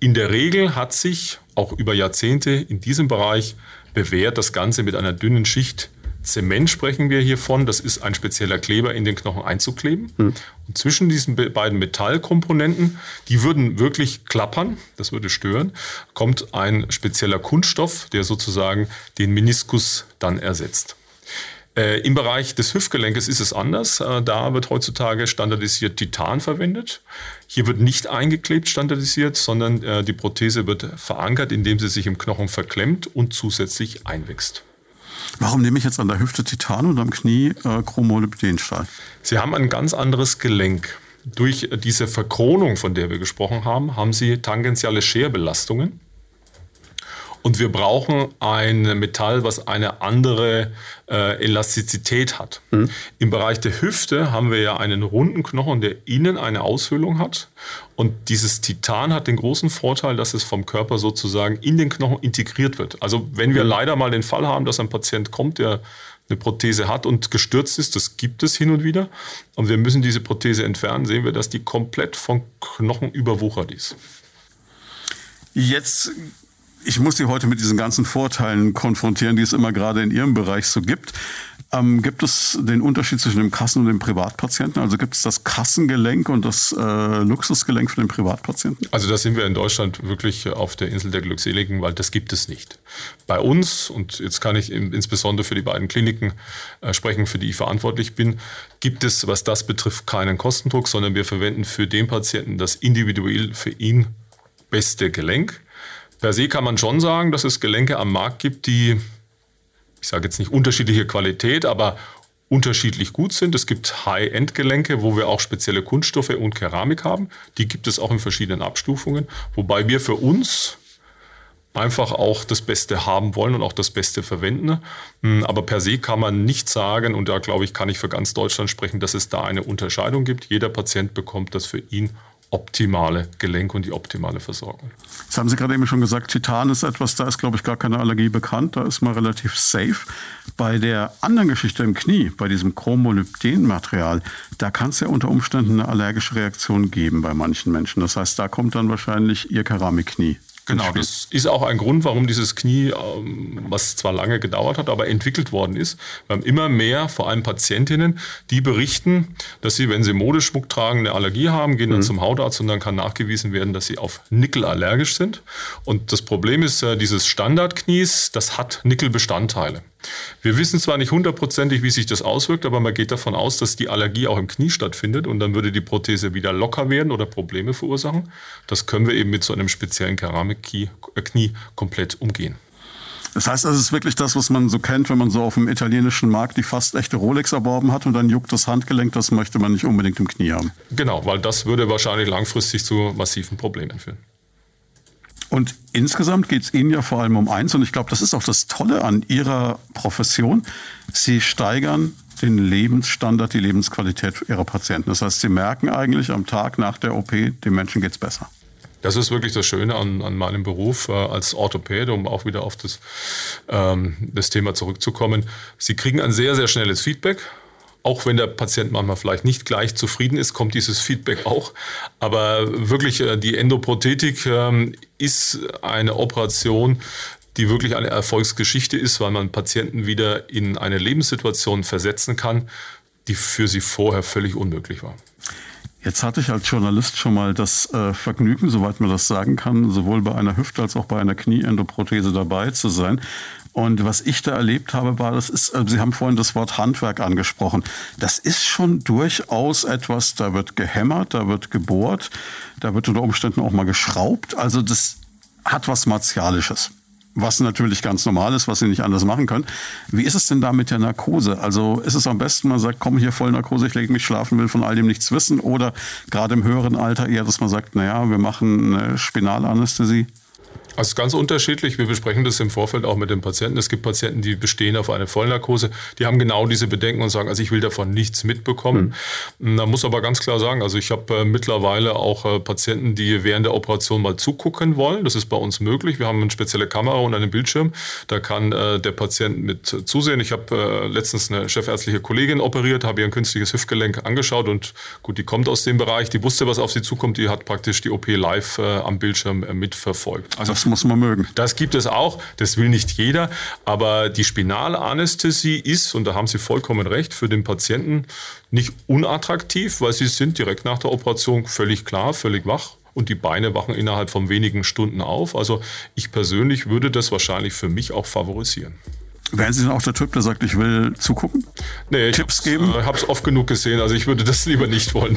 In der Regel hat sich auch über Jahrzehnte in diesem Bereich bewährt, das Ganze mit einer dünnen Schicht Zement sprechen wir hier von. Das ist ein spezieller Kleber in den Knochen einzukleben. Mhm. Und zwischen diesen beiden Metallkomponenten, die würden wirklich klappern, das würde stören, kommt ein spezieller Kunststoff, der sozusagen den Meniskus dann ersetzt. Äh, Im Bereich des Hüftgelenkes ist es anders. Äh, da wird heutzutage standardisiert Titan verwendet. Hier wird nicht eingeklebt standardisiert, sondern äh, die Prothese wird verankert, indem sie sich im Knochen verklemmt und zusätzlich einwächst. Warum nehme ich jetzt an der Hüfte Titan und am Knie äh, Chromolybdenstahl? Sie haben ein ganz anderes Gelenk. Durch diese Verkronung, von der wir gesprochen haben, haben Sie tangentiale Scherbelastungen. Und wir brauchen ein Metall, was eine andere äh, Elastizität hat. Mhm. Im Bereich der Hüfte haben wir ja einen runden Knochen, der innen eine Aushöhlung hat. Und dieses Titan hat den großen Vorteil, dass es vom Körper sozusagen in den Knochen integriert wird. Also wenn wir mhm. leider mal den Fall haben, dass ein Patient kommt, der eine Prothese hat und gestürzt ist, das gibt es hin und wieder, und wir müssen diese Prothese entfernen, sehen wir, dass die komplett vom Knochen überwuchert ist. Jetzt ich muss Sie heute mit diesen ganzen Vorteilen konfrontieren, die es immer gerade in Ihrem Bereich so gibt. Ähm, gibt es den Unterschied zwischen dem Kassen- und dem Privatpatienten? Also gibt es das Kassengelenk und das äh, Luxusgelenk für den Privatpatienten? Also da sind wir in Deutschland wirklich auf der Insel der Glückseligen, weil das gibt es nicht. Bei uns, und jetzt kann ich insbesondere für die beiden Kliniken äh, sprechen, für die ich verantwortlich bin, gibt es, was das betrifft, keinen Kostendruck, sondern wir verwenden für den Patienten das individuell für ihn beste Gelenk. Per se kann man schon sagen, dass es Gelenke am Markt gibt, die, ich sage jetzt nicht unterschiedliche Qualität, aber unterschiedlich gut sind. Es gibt High-End-Gelenke, wo wir auch spezielle Kunststoffe und Keramik haben. Die gibt es auch in verschiedenen Abstufungen, wobei wir für uns einfach auch das Beste haben wollen und auch das Beste verwenden. Hm, aber per se kann man nicht sagen, und da glaube ich, kann ich für ganz Deutschland sprechen, dass es da eine Unterscheidung gibt. Jeder Patient bekommt das für ihn optimale Gelenk und die optimale Versorgung. Das haben Sie gerade eben schon gesagt, Titan ist etwas, da ist, glaube ich, gar keine Allergie bekannt. Da ist man relativ safe. Bei der anderen Geschichte im Knie, bei diesem Chromolybden-Material, da kann es ja unter Umständen eine allergische Reaktion geben bei manchen Menschen. Das heißt, da kommt dann wahrscheinlich Ihr Keramikknie Genau, das ist auch ein Grund, warum dieses Knie, ähm, was zwar lange gedauert hat, aber entwickelt worden ist. Wir haben immer mehr, vor allem Patientinnen, die berichten, dass sie, wenn sie Modeschmuck tragen, eine Allergie haben, gehen dann mhm. zum Hautarzt und dann kann nachgewiesen werden, dass sie auf Nickel allergisch sind. Und das Problem ist, äh, dieses Standardknies, das hat Nickelbestandteile. Wir wissen zwar nicht hundertprozentig, wie sich das auswirkt, aber man geht davon aus, dass die Allergie auch im Knie stattfindet und dann würde die Prothese wieder locker werden oder Probleme verursachen. Das können wir eben mit so einem speziellen Keramikknie äh, komplett umgehen. Das heißt, das ist wirklich das, was man so kennt, wenn man so auf dem italienischen Markt die fast echte Rolex erworben hat und dann juckt das Handgelenk, das möchte man nicht unbedingt im Knie haben. Genau, weil das würde wahrscheinlich langfristig zu massiven Problemen führen. Und insgesamt geht es Ihnen ja vor allem um eins, und ich glaube, das ist auch das Tolle an Ihrer Profession. Sie steigern den Lebensstandard, die Lebensqualität Ihrer Patienten. Das heißt, Sie merken eigentlich am Tag nach der OP, dem Menschen geht es besser. Das ist wirklich das Schöne an, an meinem Beruf äh, als Orthopäde, um auch wieder auf das, ähm, das Thema zurückzukommen. Sie kriegen ein sehr, sehr schnelles Feedback. Auch wenn der Patient manchmal vielleicht nicht gleich zufrieden ist, kommt dieses Feedback auch. Aber wirklich, äh, die Endoprothetik ähm, ist eine Operation, die wirklich eine Erfolgsgeschichte ist, weil man Patienten wieder in eine Lebenssituation versetzen kann, die für sie vorher völlig unmöglich war. Jetzt hatte ich als Journalist schon mal das äh, Vergnügen, soweit man das sagen kann, sowohl bei einer Hüfte als auch bei einer Knieendoprothese dabei zu sein. Und was ich da erlebt habe, war, das ist, äh, Sie haben vorhin das Wort Handwerk angesprochen. Das ist schon durchaus etwas, da wird gehämmert, da wird gebohrt, da wird unter Umständen auch mal geschraubt. Also das hat was Martialisches was natürlich ganz normal ist, was sie nicht anders machen können. Wie ist es denn da mit der Narkose? Also ist es am besten, man sagt, komm hier voll Narkose, ich lege mich schlafen, will von all dem nichts wissen oder gerade im höheren Alter eher, dass man sagt, naja, wir machen eine Spinalanästhesie? Also ganz unterschiedlich. Wir besprechen das im Vorfeld auch mit den Patienten. Es gibt Patienten, die bestehen auf eine Vollnarkose. Die haben genau diese Bedenken und sagen, also ich will davon nichts mitbekommen. Mhm. Da muss aber ganz klar sagen, also ich habe äh, mittlerweile auch äh, Patienten, die während der Operation mal zugucken wollen. Das ist bei uns möglich. Wir haben eine spezielle Kamera und einen Bildschirm. Da kann äh, der Patient mit zusehen. Ich habe äh, letztens eine chefärztliche Kollegin operiert, habe ihr ein künstliches Hüftgelenk angeschaut und gut, die kommt aus dem Bereich, die wusste, was auf sie zukommt. Die hat praktisch die OP live äh, am Bildschirm äh, mitverfolgt. Also das muss man mögen. Das gibt es auch, das will nicht jeder, aber die Spinalanästhesie ist, und da haben Sie vollkommen recht, für den Patienten nicht unattraktiv, weil sie sind direkt nach der Operation völlig klar, völlig wach und die Beine wachen innerhalb von wenigen Stunden auf. Also ich persönlich würde das wahrscheinlich für mich auch favorisieren. Wären Sie denn auch der Typ, der sagt, ich will zugucken? Nee, ich Tipps geben? Ich habe es oft genug gesehen, also ich würde das lieber nicht wollen.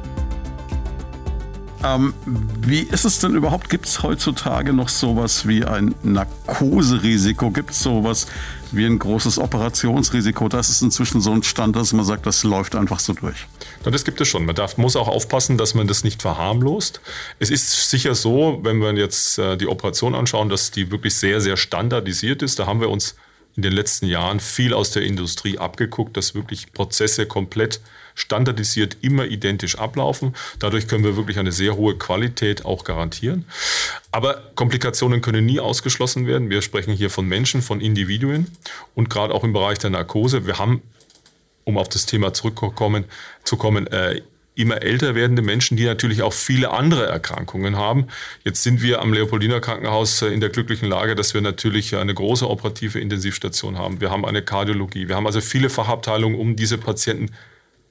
Ähm, wie ist es denn überhaupt? Gibt es heutzutage noch sowas wie ein Narkoserisiko? Gibt es sowas wie ein großes Operationsrisiko? Das ist inzwischen so ein Stand, dass man sagt, das läuft einfach so durch. Das gibt es schon. Man darf, muss auch aufpassen, dass man das nicht verharmlost. Es ist sicher so, wenn wir jetzt äh, die Operation anschauen, dass die wirklich sehr, sehr standardisiert ist. Da haben wir uns in den letzten Jahren viel aus der Industrie abgeguckt, dass wirklich Prozesse komplett standardisiert immer identisch ablaufen. Dadurch können wir wirklich eine sehr hohe Qualität auch garantieren. Aber Komplikationen können nie ausgeschlossen werden. Wir sprechen hier von Menschen, von Individuen und gerade auch im Bereich der Narkose. Wir haben, um auf das Thema zurückzukommen, zu kommen, äh, immer älter werdende Menschen, die natürlich auch viele andere Erkrankungen haben. Jetzt sind wir am Leopoldiner Krankenhaus äh, in der glücklichen Lage, dass wir natürlich eine große operative Intensivstation haben. Wir haben eine Kardiologie. Wir haben also viele Fachabteilungen, um diese Patienten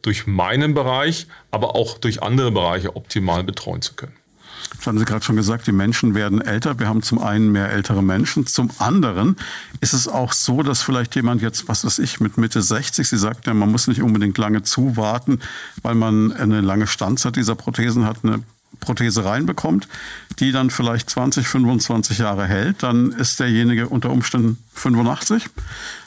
durch meinen Bereich, aber auch durch andere Bereiche optimal betreuen zu können. Das haben Sie gerade schon gesagt, die Menschen werden älter. Wir haben zum einen mehr ältere Menschen. Zum anderen ist es auch so, dass vielleicht jemand jetzt, was weiß ich, mit Mitte 60, Sie sagt ja, man muss nicht unbedingt lange zuwarten, weil man eine lange Standzeit dieser Prothesen hat, eine Prothese reinbekommt, die dann vielleicht 20, 25 Jahre hält, dann ist derjenige unter Umständen 85.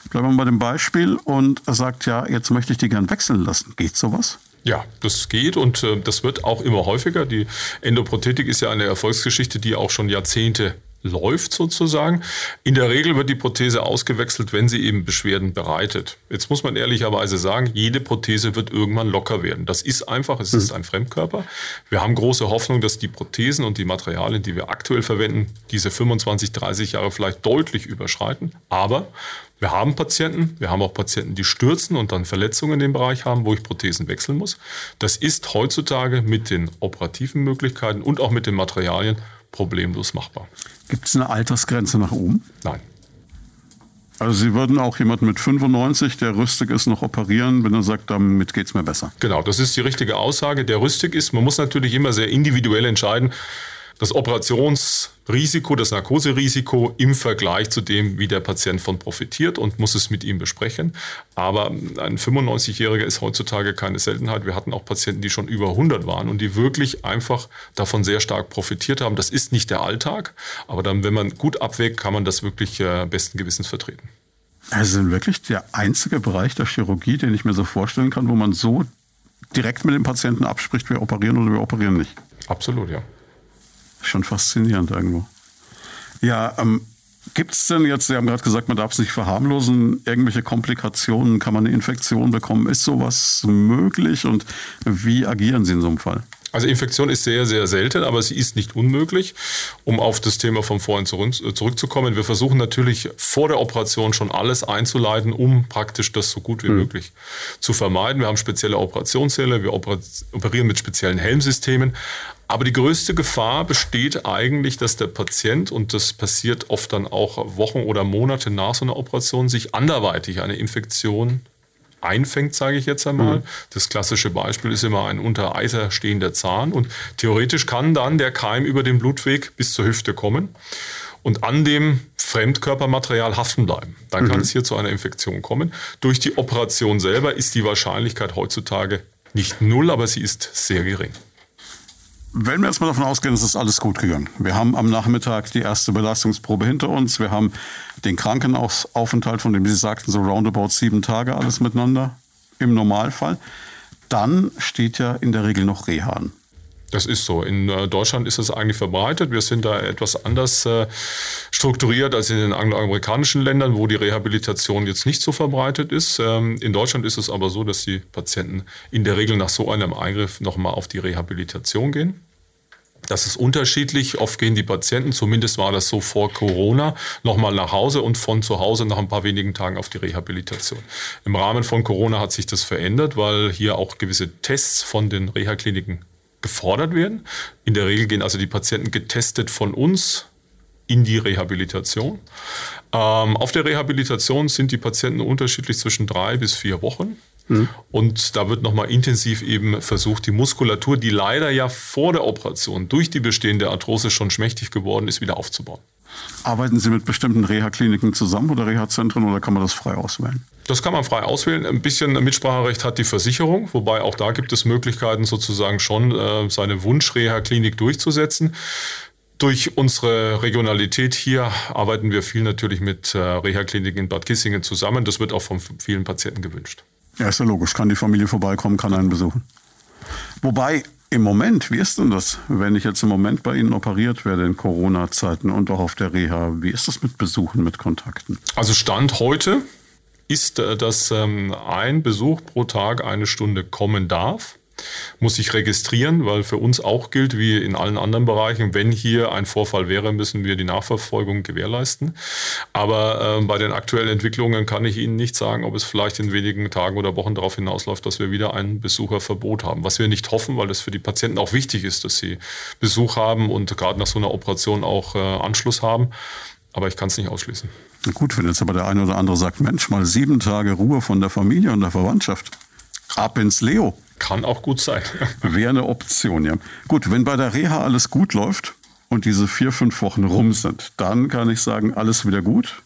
Bleiben wir bei dem Beispiel und sagt, ja, jetzt möchte ich die gern wechseln lassen. Geht sowas? Ja, das geht und äh, das wird auch immer häufiger. Die Endoprothetik ist ja eine Erfolgsgeschichte, die auch schon Jahrzehnte läuft sozusagen. In der Regel wird die Prothese ausgewechselt, wenn sie eben Beschwerden bereitet. Jetzt muss man ehrlicherweise sagen, jede Prothese wird irgendwann locker werden. Das ist einfach, es ist hm. ein Fremdkörper. Wir haben große Hoffnung, dass die Prothesen und die Materialien, die wir aktuell verwenden, diese 25, 30 Jahre vielleicht deutlich überschreiten. Aber wir haben Patienten, wir haben auch Patienten, die stürzen und dann Verletzungen in dem Bereich haben, wo ich Prothesen wechseln muss. Das ist heutzutage mit den operativen Möglichkeiten und auch mit den Materialien problemlos machbar. Gibt es eine Altersgrenze nach oben? Nein. Also Sie würden auch jemanden mit 95, der rüstig ist, noch operieren, wenn er sagt, damit geht es mir besser. Genau, das ist die richtige Aussage. Der rüstig ist, man muss natürlich immer sehr individuell entscheiden. Das Operationsrisiko, das Narkoserisiko im Vergleich zu dem, wie der Patient von profitiert und muss es mit ihm besprechen. Aber ein 95-Jähriger ist heutzutage keine Seltenheit. Wir hatten auch Patienten, die schon über 100 waren und die wirklich einfach davon sehr stark profitiert haben. Das ist nicht der Alltag, aber dann, wenn man gut abwägt, kann man das wirklich äh, besten Gewissens vertreten. Also wirklich der einzige Bereich der Chirurgie, den ich mir so vorstellen kann, wo man so direkt mit dem Patienten abspricht, wir operieren oder wir operieren nicht. Absolut, ja. Schon faszinierend irgendwo. Ja, ähm, gibt es denn jetzt, Sie haben gerade gesagt, man darf es nicht verharmlosen, irgendwelche Komplikationen, kann man eine Infektion bekommen? Ist sowas möglich und wie agieren Sie in so einem Fall? Also Infektion ist sehr, sehr selten, aber sie ist nicht unmöglich. Um auf das Thema von vorhin zurückzukommen, wir versuchen natürlich vor der Operation schon alles einzuleiten, um praktisch das so gut wie mhm. möglich zu vermeiden. Wir haben spezielle Operationssäle, wir operieren mit speziellen Helmsystemen. Aber die größte Gefahr besteht eigentlich, dass der Patient, und das passiert oft dann auch Wochen oder Monate nach so einer Operation, sich anderweitig eine Infektion einfängt, sage ich jetzt einmal. Mhm. Das klassische Beispiel ist immer ein unter Eiter stehender Zahn und theoretisch kann dann der Keim über den Blutweg bis zur Hüfte kommen und an dem Fremdkörpermaterial haften bleiben. Dann mhm. kann es hier zu einer Infektion kommen. Durch die Operation selber ist die Wahrscheinlichkeit heutzutage nicht null, aber sie ist sehr gering. Wenn wir jetzt mal davon ausgehen, es ist alles gut gegangen. Wir haben am Nachmittag die erste Belastungsprobe hinter uns. Wir haben den Krankenaufenthalt, von dem Sie sagten, so roundabout sieben Tage alles miteinander im Normalfall. Dann steht ja in der Regel noch Reha an. Das ist so. In äh, Deutschland ist es eigentlich verbreitet. Wir sind da etwas anders äh, strukturiert als in den angloamerikanischen Ländern, wo die Rehabilitation jetzt nicht so verbreitet ist. Ähm, in Deutschland ist es aber so, dass die Patienten in der Regel nach so einem Eingriff nochmal auf die Rehabilitation gehen. Das ist unterschiedlich. Oft gehen die Patienten, zumindest war das so vor Corona, nochmal nach Hause und von zu Hause nach ein paar wenigen Tagen auf die Rehabilitation. Im Rahmen von Corona hat sich das verändert, weil hier auch gewisse Tests von den Reha-Kliniken gefordert werden. In der Regel gehen also die Patienten getestet von uns in die Rehabilitation. Ähm, auf der Rehabilitation sind die Patienten unterschiedlich zwischen drei bis vier Wochen. Mhm. Und da wird nochmal intensiv eben versucht, die Muskulatur, die leider ja vor der Operation durch die bestehende Arthrose schon schmächtig geworden ist, wieder aufzubauen. Arbeiten Sie mit bestimmten Reha-Kliniken zusammen oder Reha-Zentren oder kann man das frei auswählen? Das kann man frei auswählen. Ein bisschen Mitspracherecht hat die Versicherung, wobei auch da gibt es Möglichkeiten, sozusagen schon äh, seine Wunsch-Reha-Klinik durchzusetzen. Durch unsere Regionalität hier arbeiten wir viel natürlich mit äh, Reha-Kliniken in Bad Kissingen zusammen. Das wird auch von vielen Patienten gewünscht. Ja, ist ja logisch. Kann die Familie vorbeikommen, kann einen besuchen. Wobei im Moment, wie ist denn das, wenn ich jetzt im Moment bei Ihnen operiert werde in Corona-Zeiten und auch auf der Reha? Wie ist das mit Besuchen, mit Kontakten? Also Stand heute ist, äh, dass ähm, ein Besuch pro Tag eine Stunde kommen darf muss sich registrieren, weil für uns auch gilt, wie in allen anderen Bereichen, wenn hier ein Vorfall wäre, müssen wir die Nachverfolgung gewährleisten. Aber äh, bei den aktuellen Entwicklungen kann ich Ihnen nicht sagen, ob es vielleicht in wenigen Tagen oder Wochen darauf hinausläuft, dass wir wieder ein Besucherverbot haben. Was wir nicht hoffen, weil es für die Patienten auch wichtig ist, dass sie Besuch haben und gerade nach so einer Operation auch äh, Anschluss haben. Aber ich kann es nicht ausschließen. Gut, wenn jetzt aber der eine oder andere sagt, Mensch, mal sieben Tage Ruhe von der Familie und der Verwandtschaft. Ab ins Leo. Kann auch gut sein. Wäre eine Option, ja. Gut, wenn bei der Reha alles gut läuft und diese vier, fünf Wochen rum sind, dann kann ich sagen, alles wieder gut.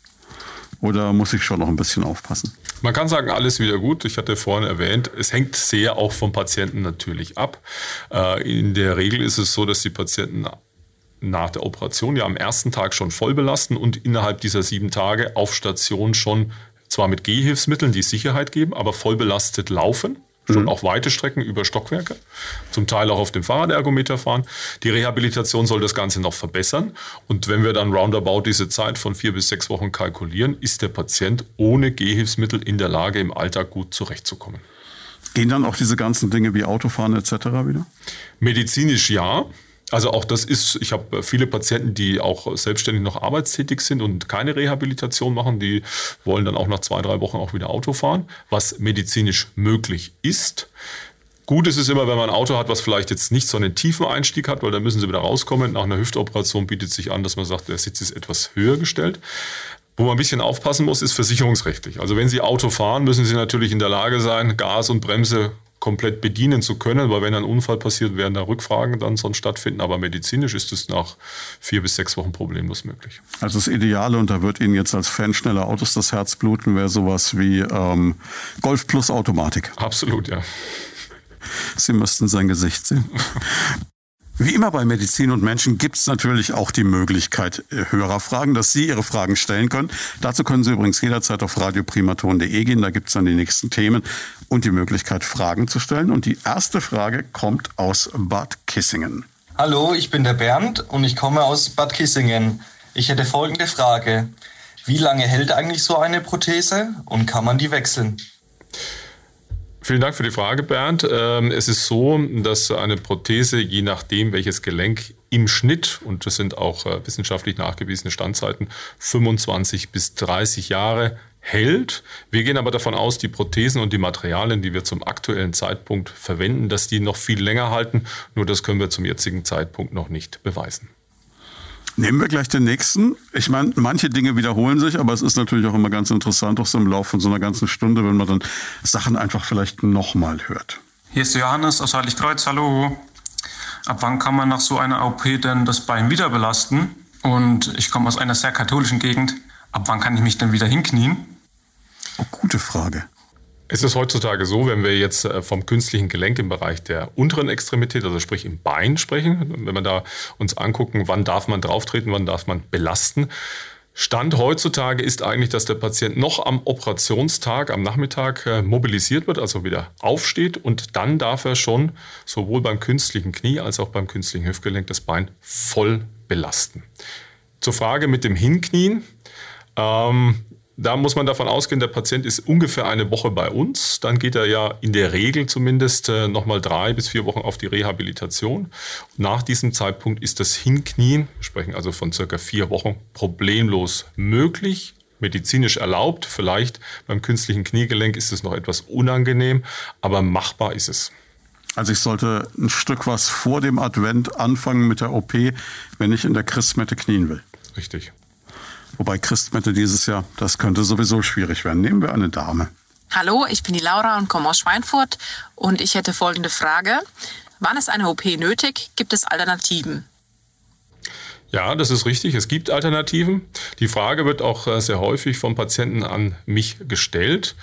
Oder muss ich schon noch ein bisschen aufpassen? Man kann sagen, alles wieder gut. Ich hatte vorhin erwähnt, es hängt sehr auch vom Patienten natürlich ab. Äh, in der Regel ist es so, dass die Patienten nach der Operation ja am ersten Tag schon voll belasten und innerhalb dieser sieben Tage auf Station schon zwar mit Gehhilfsmitteln, die Sicherheit geben, aber voll belastet laufen schon mhm. auch weite Strecken über Stockwerke, zum Teil auch auf dem Fahrradergometer fahren. Die Rehabilitation soll das Ganze noch verbessern. Und wenn wir dann roundabout diese Zeit von vier bis sechs Wochen kalkulieren, ist der Patient ohne Gehhilfsmittel in der Lage, im Alltag gut zurechtzukommen. Gehen dann auch diese ganzen Dinge wie Autofahren etc. wieder? Medizinisch ja. Also auch das ist, ich habe viele Patienten, die auch selbstständig noch arbeitstätig sind und keine Rehabilitation machen, die wollen dann auch nach zwei, drei Wochen auch wieder Auto fahren, was medizinisch möglich ist. Gut ist es immer, wenn man ein Auto hat, was vielleicht jetzt nicht so einen tiefen Einstieg hat, weil dann müssen sie wieder rauskommen. Nach einer Hüftoperation bietet sich an, dass man sagt, der Sitz ist etwas höher gestellt. Wo man ein bisschen aufpassen muss, ist versicherungsrechtlich. Also wenn Sie Auto fahren, müssen Sie natürlich in der Lage sein, Gas und Bremse komplett bedienen zu können, weil wenn ein Unfall passiert, werden da Rückfragen dann sonst stattfinden. Aber medizinisch ist es nach vier bis sechs Wochen problemlos möglich. Also das Ideale, und da wird Ihnen jetzt als Fan schneller Autos das Herz bluten, wäre sowas wie ähm, Golf plus Automatik. Absolut, ja. Sie müssten sein Gesicht sehen. Wie immer bei Medizin und Menschen gibt es natürlich auch die Möglichkeit äh, höherer Fragen, dass Sie Ihre Fragen stellen können. Dazu können Sie übrigens jederzeit auf radioprimaton.de gehen. Da gibt es dann die nächsten Themen und die Möglichkeit, Fragen zu stellen. Und die erste Frage kommt aus Bad Kissingen. Hallo, ich bin der Bernd und ich komme aus Bad Kissingen. Ich hätte folgende Frage. Wie lange hält eigentlich so eine Prothese und kann man die wechseln? Vielen Dank für die Frage, Bernd. Ähm, es ist so, dass eine Prothese, je nachdem, welches Gelenk im Schnitt, und das sind auch äh, wissenschaftlich nachgewiesene Standzeiten, 25 bis 30 Jahre hält. Wir gehen aber davon aus, die Prothesen und die Materialien, die wir zum aktuellen Zeitpunkt verwenden, dass die noch viel länger halten. Nur das können wir zum jetzigen Zeitpunkt noch nicht beweisen. Nehmen wir gleich den nächsten. Ich meine, manche Dinge wiederholen sich, aber es ist natürlich auch immer ganz interessant, auch so im Laufe von so einer ganzen Stunde, wenn man dann Sachen einfach vielleicht nochmal hört. Hier ist Johannes aus Heiligkreuz. Hallo. Ab wann kann man nach so einer OP denn das Bein wieder belasten? Und ich komme aus einer sehr katholischen Gegend. Ab wann kann ich mich denn wieder hinknien? Oh, gute Frage. Es ist heutzutage so, wenn wir jetzt äh, vom künstlichen Gelenk im Bereich der unteren Extremität, also sprich im Bein sprechen, wenn wir da uns angucken, wann darf man drauftreten, wann darf man belasten. Stand heutzutage ist eigentlich, dass der Patient noch am Operationstag, am Nachmittag äh, mobilisiert wird, also wieder aufsteht und dann darf er schon sowohl beim künstlichen Knie als auch beim künstlichen Hüftgelenk das Bein voll belasten. Zur Frage mit dem Hinknien. Ähm, da muss man davon ausgehen, der Patient ist ungefähr eine Woche bei uns. Dann geht er ja in der Regel zumindest äh, nochmal drei bis vier Wochen auf die Rehabilitation. Nach diesem Zeitpunkt ist das Hinknien, wir sprechen also von circa vier Wochen, problemlos möglich medizinisch erlaubt. Vielleicht beim künstlichen Kniegelenk ist es noch etwas unangenehm, aber machbar ist es. Also ich sollte ein Stück was vor dem Advent anfangen mit der OP, wenn ich in der Christmette knien will. Richtig. Wobei Christmette dieses Jahr, das könnte sowieso schwierig werden. Nehmen wir eine Dame. Hallo, ich bin die Laura und komme aus Schweinfurt und ich hätte folgende Frage. Wann ist eine OP nötig? Gibt es Alternativen? Ja, das ist richtig. Es gibt Alternativen. Die Frage wird auch äh, sehr häufig vom Patienten an mich gestellt.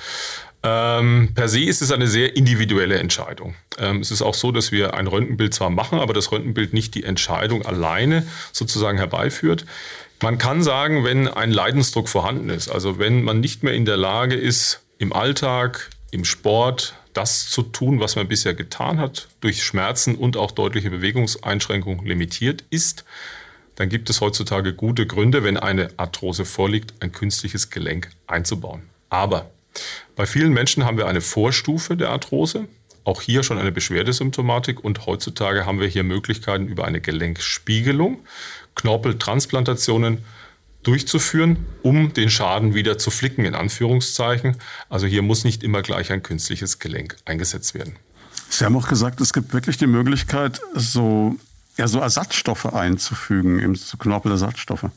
Ähm, per se ist es eine sehr individuelle Entscheidung. Ähm, es ist auch so, dass wir ein Röntgenbild zwar machen, aber das Röntgenbild nicht die Entscheidung alleine sozusagen herbeiführt. Man kann sagen, wenn ein Leidensdruck vorhanden ist, also wenn man nicht mehr in der Lage ist, im Alltag, im Sport das zu tun, was man bisher getan hat, durch Schmerzen und auch deutliche Bewegungseinschränkungen limitiert ist, dann gibt es heutzutage gute Gründe, wenn eine Arthrose vorliegt, ein künstliches Gelenk einzubauen. Aber bei vielen Menschen haben wir eine Vorstufe der Arthrose, auch hier schon eine Beschwerdesymptomatik und heutzutage haben wir hier Möglichkeiten über eine Gelenkspiegelung. Knorpeltransplantationen durchzuführen, um den Schaden wieder zu flicken, in Anführungszeichen. Also hier muss nicht immer gleich ein künstliches Gelenk eingesetzt werden. Sie haben auch gesagt, es gibt wirklich die Möglichkeit, so, ja, so Ersatzstoffe einzufügen, eben so Knorpelersatzstoffe.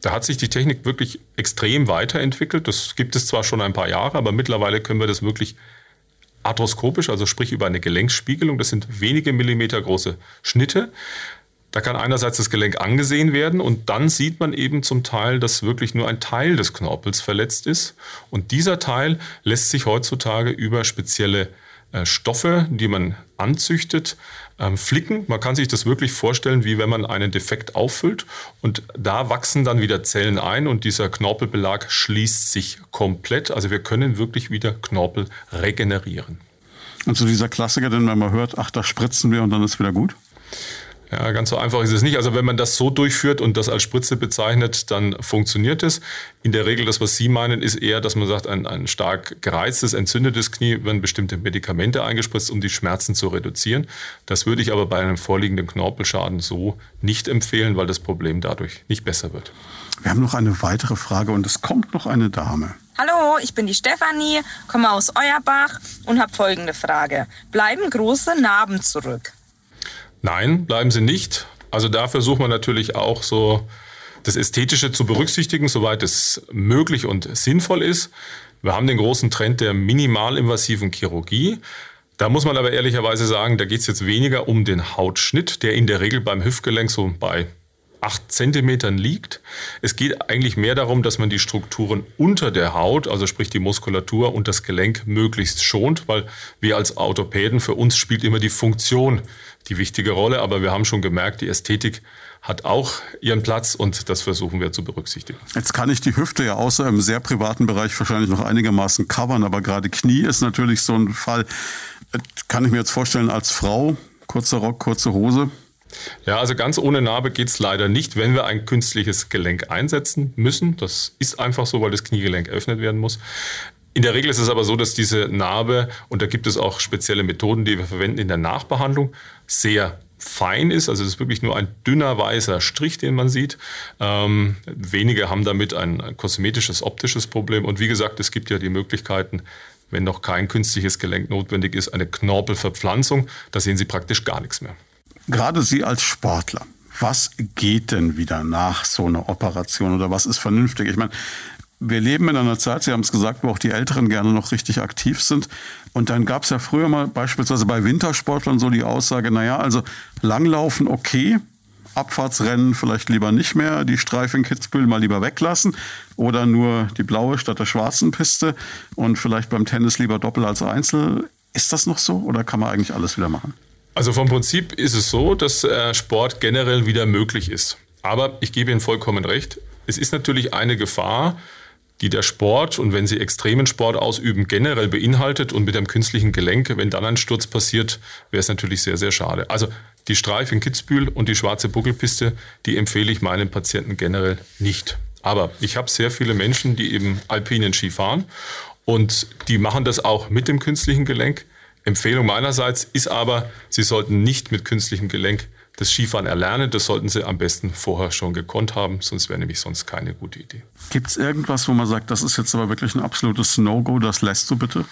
Da hat sich die Technik wirklich extrem weiterentwickelt. Das gibt es zwar schon ein paar Jahre, aber mittlerweile können wir das wirklich arthroskopisch, also sprich über eine Gelenkspiegelung. Das sind wenige Millimeter große Schnitte. Da kann einerseits das Gelenk angesehen werden und dann sieht man eben zum Teil, dass wirklich nur ein Teil des Knorpels verletzt ist. Und dieser Teil lässt sich heutzutage über spezielle äh, Stoffe, die man anzüchtet, ähm, flicken. Man kann sich das wirklich vorstellen, wie wenn man einen Defekt auffüllt und da wachsen dann wieder Zellen ein und dieser Knorpelbelag schließt sich komplett. Also wir können wirklich wieder Knorpel regenerieren. Und so dieser Klassiker, den man mal hört, ach, da spritzen wir und dann ist wieder gut? Ja, ganz so einfach ist es nicht. Also wenn man das so durchführt und das als Spritze bezeichnet, dann funktioniert es. In der Regel, das, was Sie meinen, ist eher, dass man sagt, ein, ein stark gereiztes, entzündetes Knie werden bestimmte Medikamente eingespritzt, um die Schmerzen zu reduzieren. Das würde ich aber bei einem vorliegenden Knorpelschaden so nicht empfehlen, weil das Problem dadurch nicht besser wird. Wir haben noch eine weitere Frage und es kommt noch eine Dame. Hallo, ich bin die Stefanie, komme aus Euerbach und habe folgende Frage. Bleiben große Narben zurück? Nein, bleiben sie nicht. Also da versucht man natürlich auch so das Ästhetische zu berücksichtigen, soweit es möglich und sinnvoll ist. Wir haben den großen Trend der minimalinvasiven Chirurgie. Da muss man aber ehrlicherweise sagen, da geht es jetzt weniger um den Hautschnitt, der in der Regel beim Hüftgelenk so bei 8 Zentimetern liegt. Es geht eigentlich mehr darum, dass man die Strukturen unter der Haut, also sprich die Muskulatur und das Gelenk, möglichst schont, weil wir als Orthopäden, für uns spielt immer die Funktion die wichtige Rolle, aber wir haben schon gemerkt, die Ästhetik hat auch ihren Platz und das versuchen wir zu berücksichtigen. Jetzt kann ich die Hüfte ja außer im sehr privaten Bereich wahrscheinlich noch einigermaßen covern, aber gerade Knie ist natürlich so ein Fall, kann ich mir jetzt vorstellen, als Frau, kurzer Rock, kurze Hose, ja, also ganz ohne Narbe geht es leider nicht, wenn wir ein künstliches Gelenk einsetzen müssen. Das ist einfach so, weil das Kniegelenk eröffnet werden muss. In der Regel ist es aber so, dass diese Narbe, und da gibt es auch spezielle Methoden, die wir verwenden in der Nachbehandlung, sehr fein ist. Also es ist wirklich nur ein dünner weißer Strich, den man sieht. Ähm, wenige haben damit ein kosmetisches, optisches Problem. Und wie gesagt, es gibt ja die Möglichkeiten, wenn noch kein künstliches Gelenk notwendig ist, eine Knorpelverpflanzung. Da sehen Sie praktisch gar nichts mehr. Gerade Sie als Sportler, was geht denn wieder nach so einer Operation oder was ist vernünftig? Ich meine, wir leben in einer Zeit, Sie haben es gesagt, wo auch die Älteren gerne noch richtig aktiv sind. Und dann gab es ja früher mal beispielsweise bei Wintersportlern so die Aussage, naja, also Langlaufen okay, Abfahrtsrennen vielleicht lieber nicht mehr, die Streife in Kitzbühel mal lieber weglassen oder nur die blaue statt der schwarzen Piste und vielleicht beim Tennis lieber Doppel als Einzel. Ist das noch so oder kann man eigentlich alles wieder machen? Also vom Prinzip ist es so, dass äh, Sport generell wieder möglich ist. Aber ich gebe Ihnen vollkommen recht. Es ist natürlich eine Gefahr, die der Sport und wenn Sie extremen Sport ausüben, generell beinhaltet und mit einem künstlichen Gelenk, wenn dann ein Sturz passiert, wäre es natürlich sehr, sehr schade. Also die Streif in Kitzbühel und die schwarze Buckelpiste, die empfehle ich meinen Patienten generell nicht. Aber ich habe sehr viele Menschen, die eben alpinen Ski fahren und die machen das auch mit dem künstlichen Gelenk. Empfehlung meinerseits ist aber, Sie sollten nicht mit künstlichem Gelenk das Skifahren erlernen. Das sollten Sie am besten vorher schon gekonnt haben, sonst wäre nämlich sonst keine gute Idee. Gibt es irgendwas, wo man sagt, das ist jetzt aber wirklich ein absolutes No-Go, das lässt du bitte?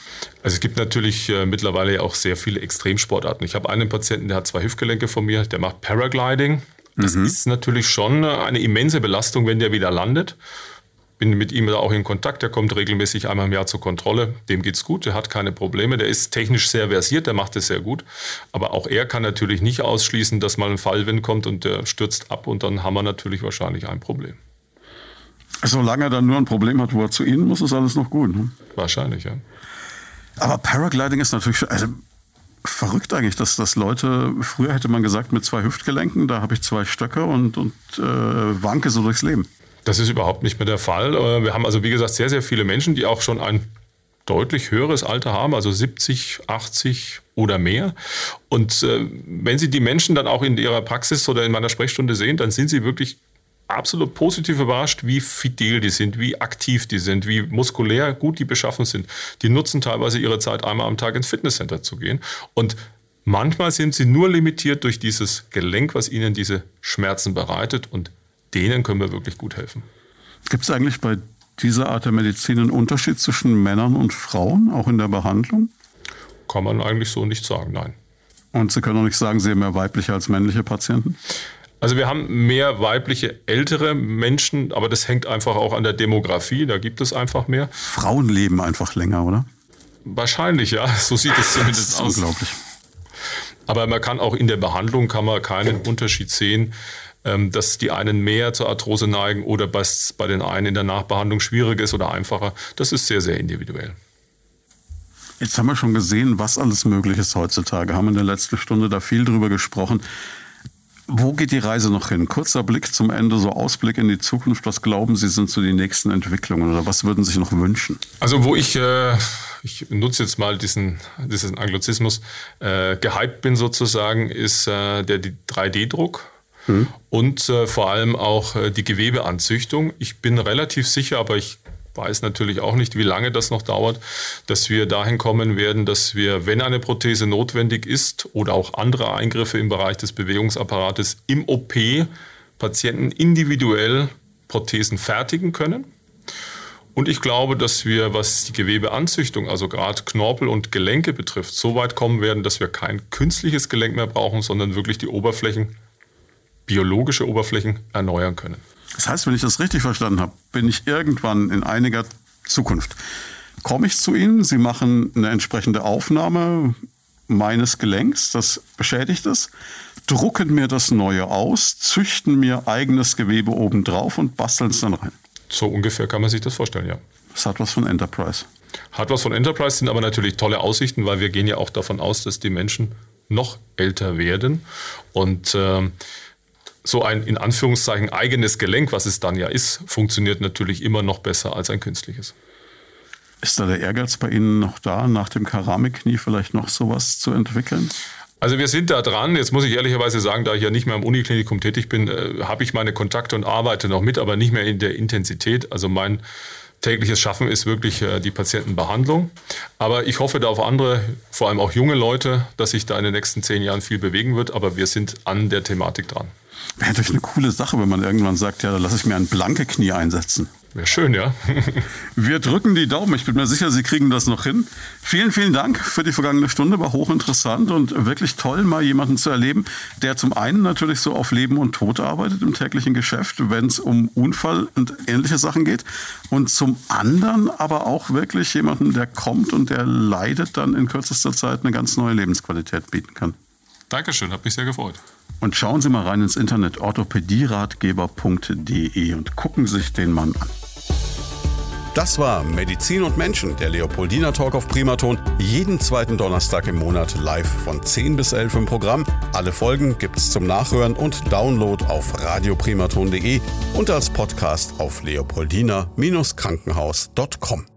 Also es gibt natürlich äh, mittlerweile auch sehr viele Extremsportarten. Ich habe einen Patienten, der hat zwei Hüftgelenke von mir, der macht Paragliding. Das mhm. ist natürlich schon eine immense Belastung, wenn der wieder landet bin mit ihm auch in Kontakt. Der kommt regelmäßig einmal im Jahr zur Kontrolle. Dem geht's gut, der hat keine Probleme. Der ist technisch sehr versiert, der macht es sehr gut. Aber auch er kann natürlich nicht ausschließen, dass mal ein Fallwind kommt und der stürzt ab und dann haben wir natürlich wahrscheinlich ein Problem. Solange er dann nur ein Problem hat, wo er zu Ihnen muss, ist alles noch gut. Ne? Wahrscheinlich, ja. Aber Paragliding ist natürlich also, verrückt eigentlich, dass, dass Leute, früher hätte man gesagt, mit zwei Hüftgelenken, da habe ich zwei Stöcke und, und äh, wanke so durchs Leben. Das ist überhaupt nicht mehr der Fall. Äh, wir haben also, wie gesagt, sehr, sehr viele Menschen, die auch schon ein deutlich höheres Alter haben, also 70, 80 oder mehr. Und äh, wenn Sie die Menschen dann auch in ihrer Praxis oder in meiner Sprechstunde sehen, dann sind sie wirklich absolut positiv überrascht, wie fidel die sind, wie aktiv die sind, wie muskulär gut die beschaffen sind. Die nutzen teilweise ihre Zeit, einmal am Tag ins Fitnesscenter zu gehen. Und manchmal sind sie nur limitiert durch dieses Gelenk, was ihnen diese Schmerzen bereitet. Und denen können wir wirklich gut helfen. Gibt es eigentlich bei dieser Art der Medizin einen Unterschied zwischen Männern und Frauen, auch in der Behandlung? Kann man eigentlich so nicht sagen, nein. Und Sie können auch nicht sagen, Sie haben mehr weibliche als männliche Patienten? Also wir haben mehr weibliche ältere Menschen, aber das hängt einfach auch an der Demografie, da gibt es einfach mehr. Frauen leben einfach länger, oder? Wahrscheinlich, ja. So sieht es zumindest aus. Unglaublich. Aber man kann auch in der Behandlung kann man keinen Unterschied sehen. Ähm, dass die einen mehr zur Arthrose neigen oder was bei den einen in der Nachbehandlung schwierig ist oder einfacher. Das ist sehr, sehr individuell. Jetzt haben wir schon gesehen, was alles möglich ist heutzutage. Haben in der letzten Stunde da viel drüber gesprochen. Wo geht die Reise noch hin? Kurzer Blick zum Ende, so Ausblick in die Zukunft. Was glauben Sie, sind so die nächsten Entwicklungen oder was würden Sie sich noch wünschen? Also wo ich, äh, ich nutze jetzt mal diesen, diesen Anglizismus, äh, gehypt bin sozusagen, ist äh, der 3D-Druck. Und äh, vor allem auch äh, die Gewebeanzüchtung. Ich bin relativ sicher, aber ich weiß natürlich auch nicht, wie lange das noch dauert, dass wir dahin kommen werden, dass wir, wenn eine Prothese notwendig ist oder auch andere Eingriffe im Bereich des Bewegungsapparates im OP Patienten individuell Prothesen fertigen können. Und ich glaube, dass wir, was die Gewebeanzüchtung, also gerade Knorpel und Gelenke betrifft, so weit kommen werden, dass wir kein künstliches Gelenk mehr brauchen, sondern wirklich die Oberflächen biologische Oberflächen erneuern können. Das heißt, wenn ich das richtig verstanden habe, bin ich irgendwann in einiger Zukunft, komme ich zu Ihnen, Sie machen eine entsprechende Aufnahme, meines Gelenks, das beschädigt ist, drucken mir das neue aus, züchten mir eigenes Gewebe obendrauf und basteln es dann rein. So ungefähr kann man sich das vorstellen, ja. Das hat was von Enterprise. Hat was von Enterprise, sind aber natürlich tolle Aussichten, weil wir gehen ja auch davon aus, dass die Menschen noch älter werden. Und äh, so ein in Anführungszeichen eigenes Gelenk, was es dann ja ist, funktioniert natürlich immer noch besser als ein künstliches. Ist da der Ehrgeiz bei Ihnen noch da, nach dem Keramikknie vielleicht noch sowas zu entwickeln? Also wir sind da dran. Jetzt muss ich ehrlicherweise sagen, da ich ja nicht mehr im Uniklinikum tätig bin, äh, habe ich meine Kontakte und arbeite noch mit, aber nicht mehr in der Intensität. Also mein tägliches Schaffen ist wirklich äh, die Patientenbehandlung. Aber ich hoffe da auf andere, vor allem auch junge Leute, dass sich da in den nächsten zehn Jahren viel bewegen wird. Aber wir sind an der Thematik dran. Wäre natürlich eine coole Sache, wenn man irgendwann sagt, ja, da lasse ich mir ein blanke Knie einsetzen. Wäre schön, ja. Wir drücken die Daumen. Ich bin mir sicher, Sie kriegen das noch hin. Vielen, vielen Dank für die vergangene Stunde. War hochinteressant und wirklich toll, mal jemanden zu erleben, der zum einen natürlich so auf Leben und Tod arbeitet im täglichen Geschäft, wenn es um Unfall und ähnliche Sachen geht. Und zum anderen aber auch wirklich jemanden, der kommt und der leidet, dann in kürzester Zeit eine ganz neue Lebensqualität bieten kann. Dankeschön, hat mich sehr gefreut. Und schauen Sie mal rein ins Internet orthopädieratgeber.de und gucken sich den Mann an. Das war Medizin und Menschen, der Leopoldina Talk auf Primaton. Jeden zweiten Donnerstag im Monat live von 10 bis 11 im Programm. Alle Folgen gibt's zum Nachhören und Download auf radioprimaton.de und als Podcast auf leopoldina-krankenhaus.com.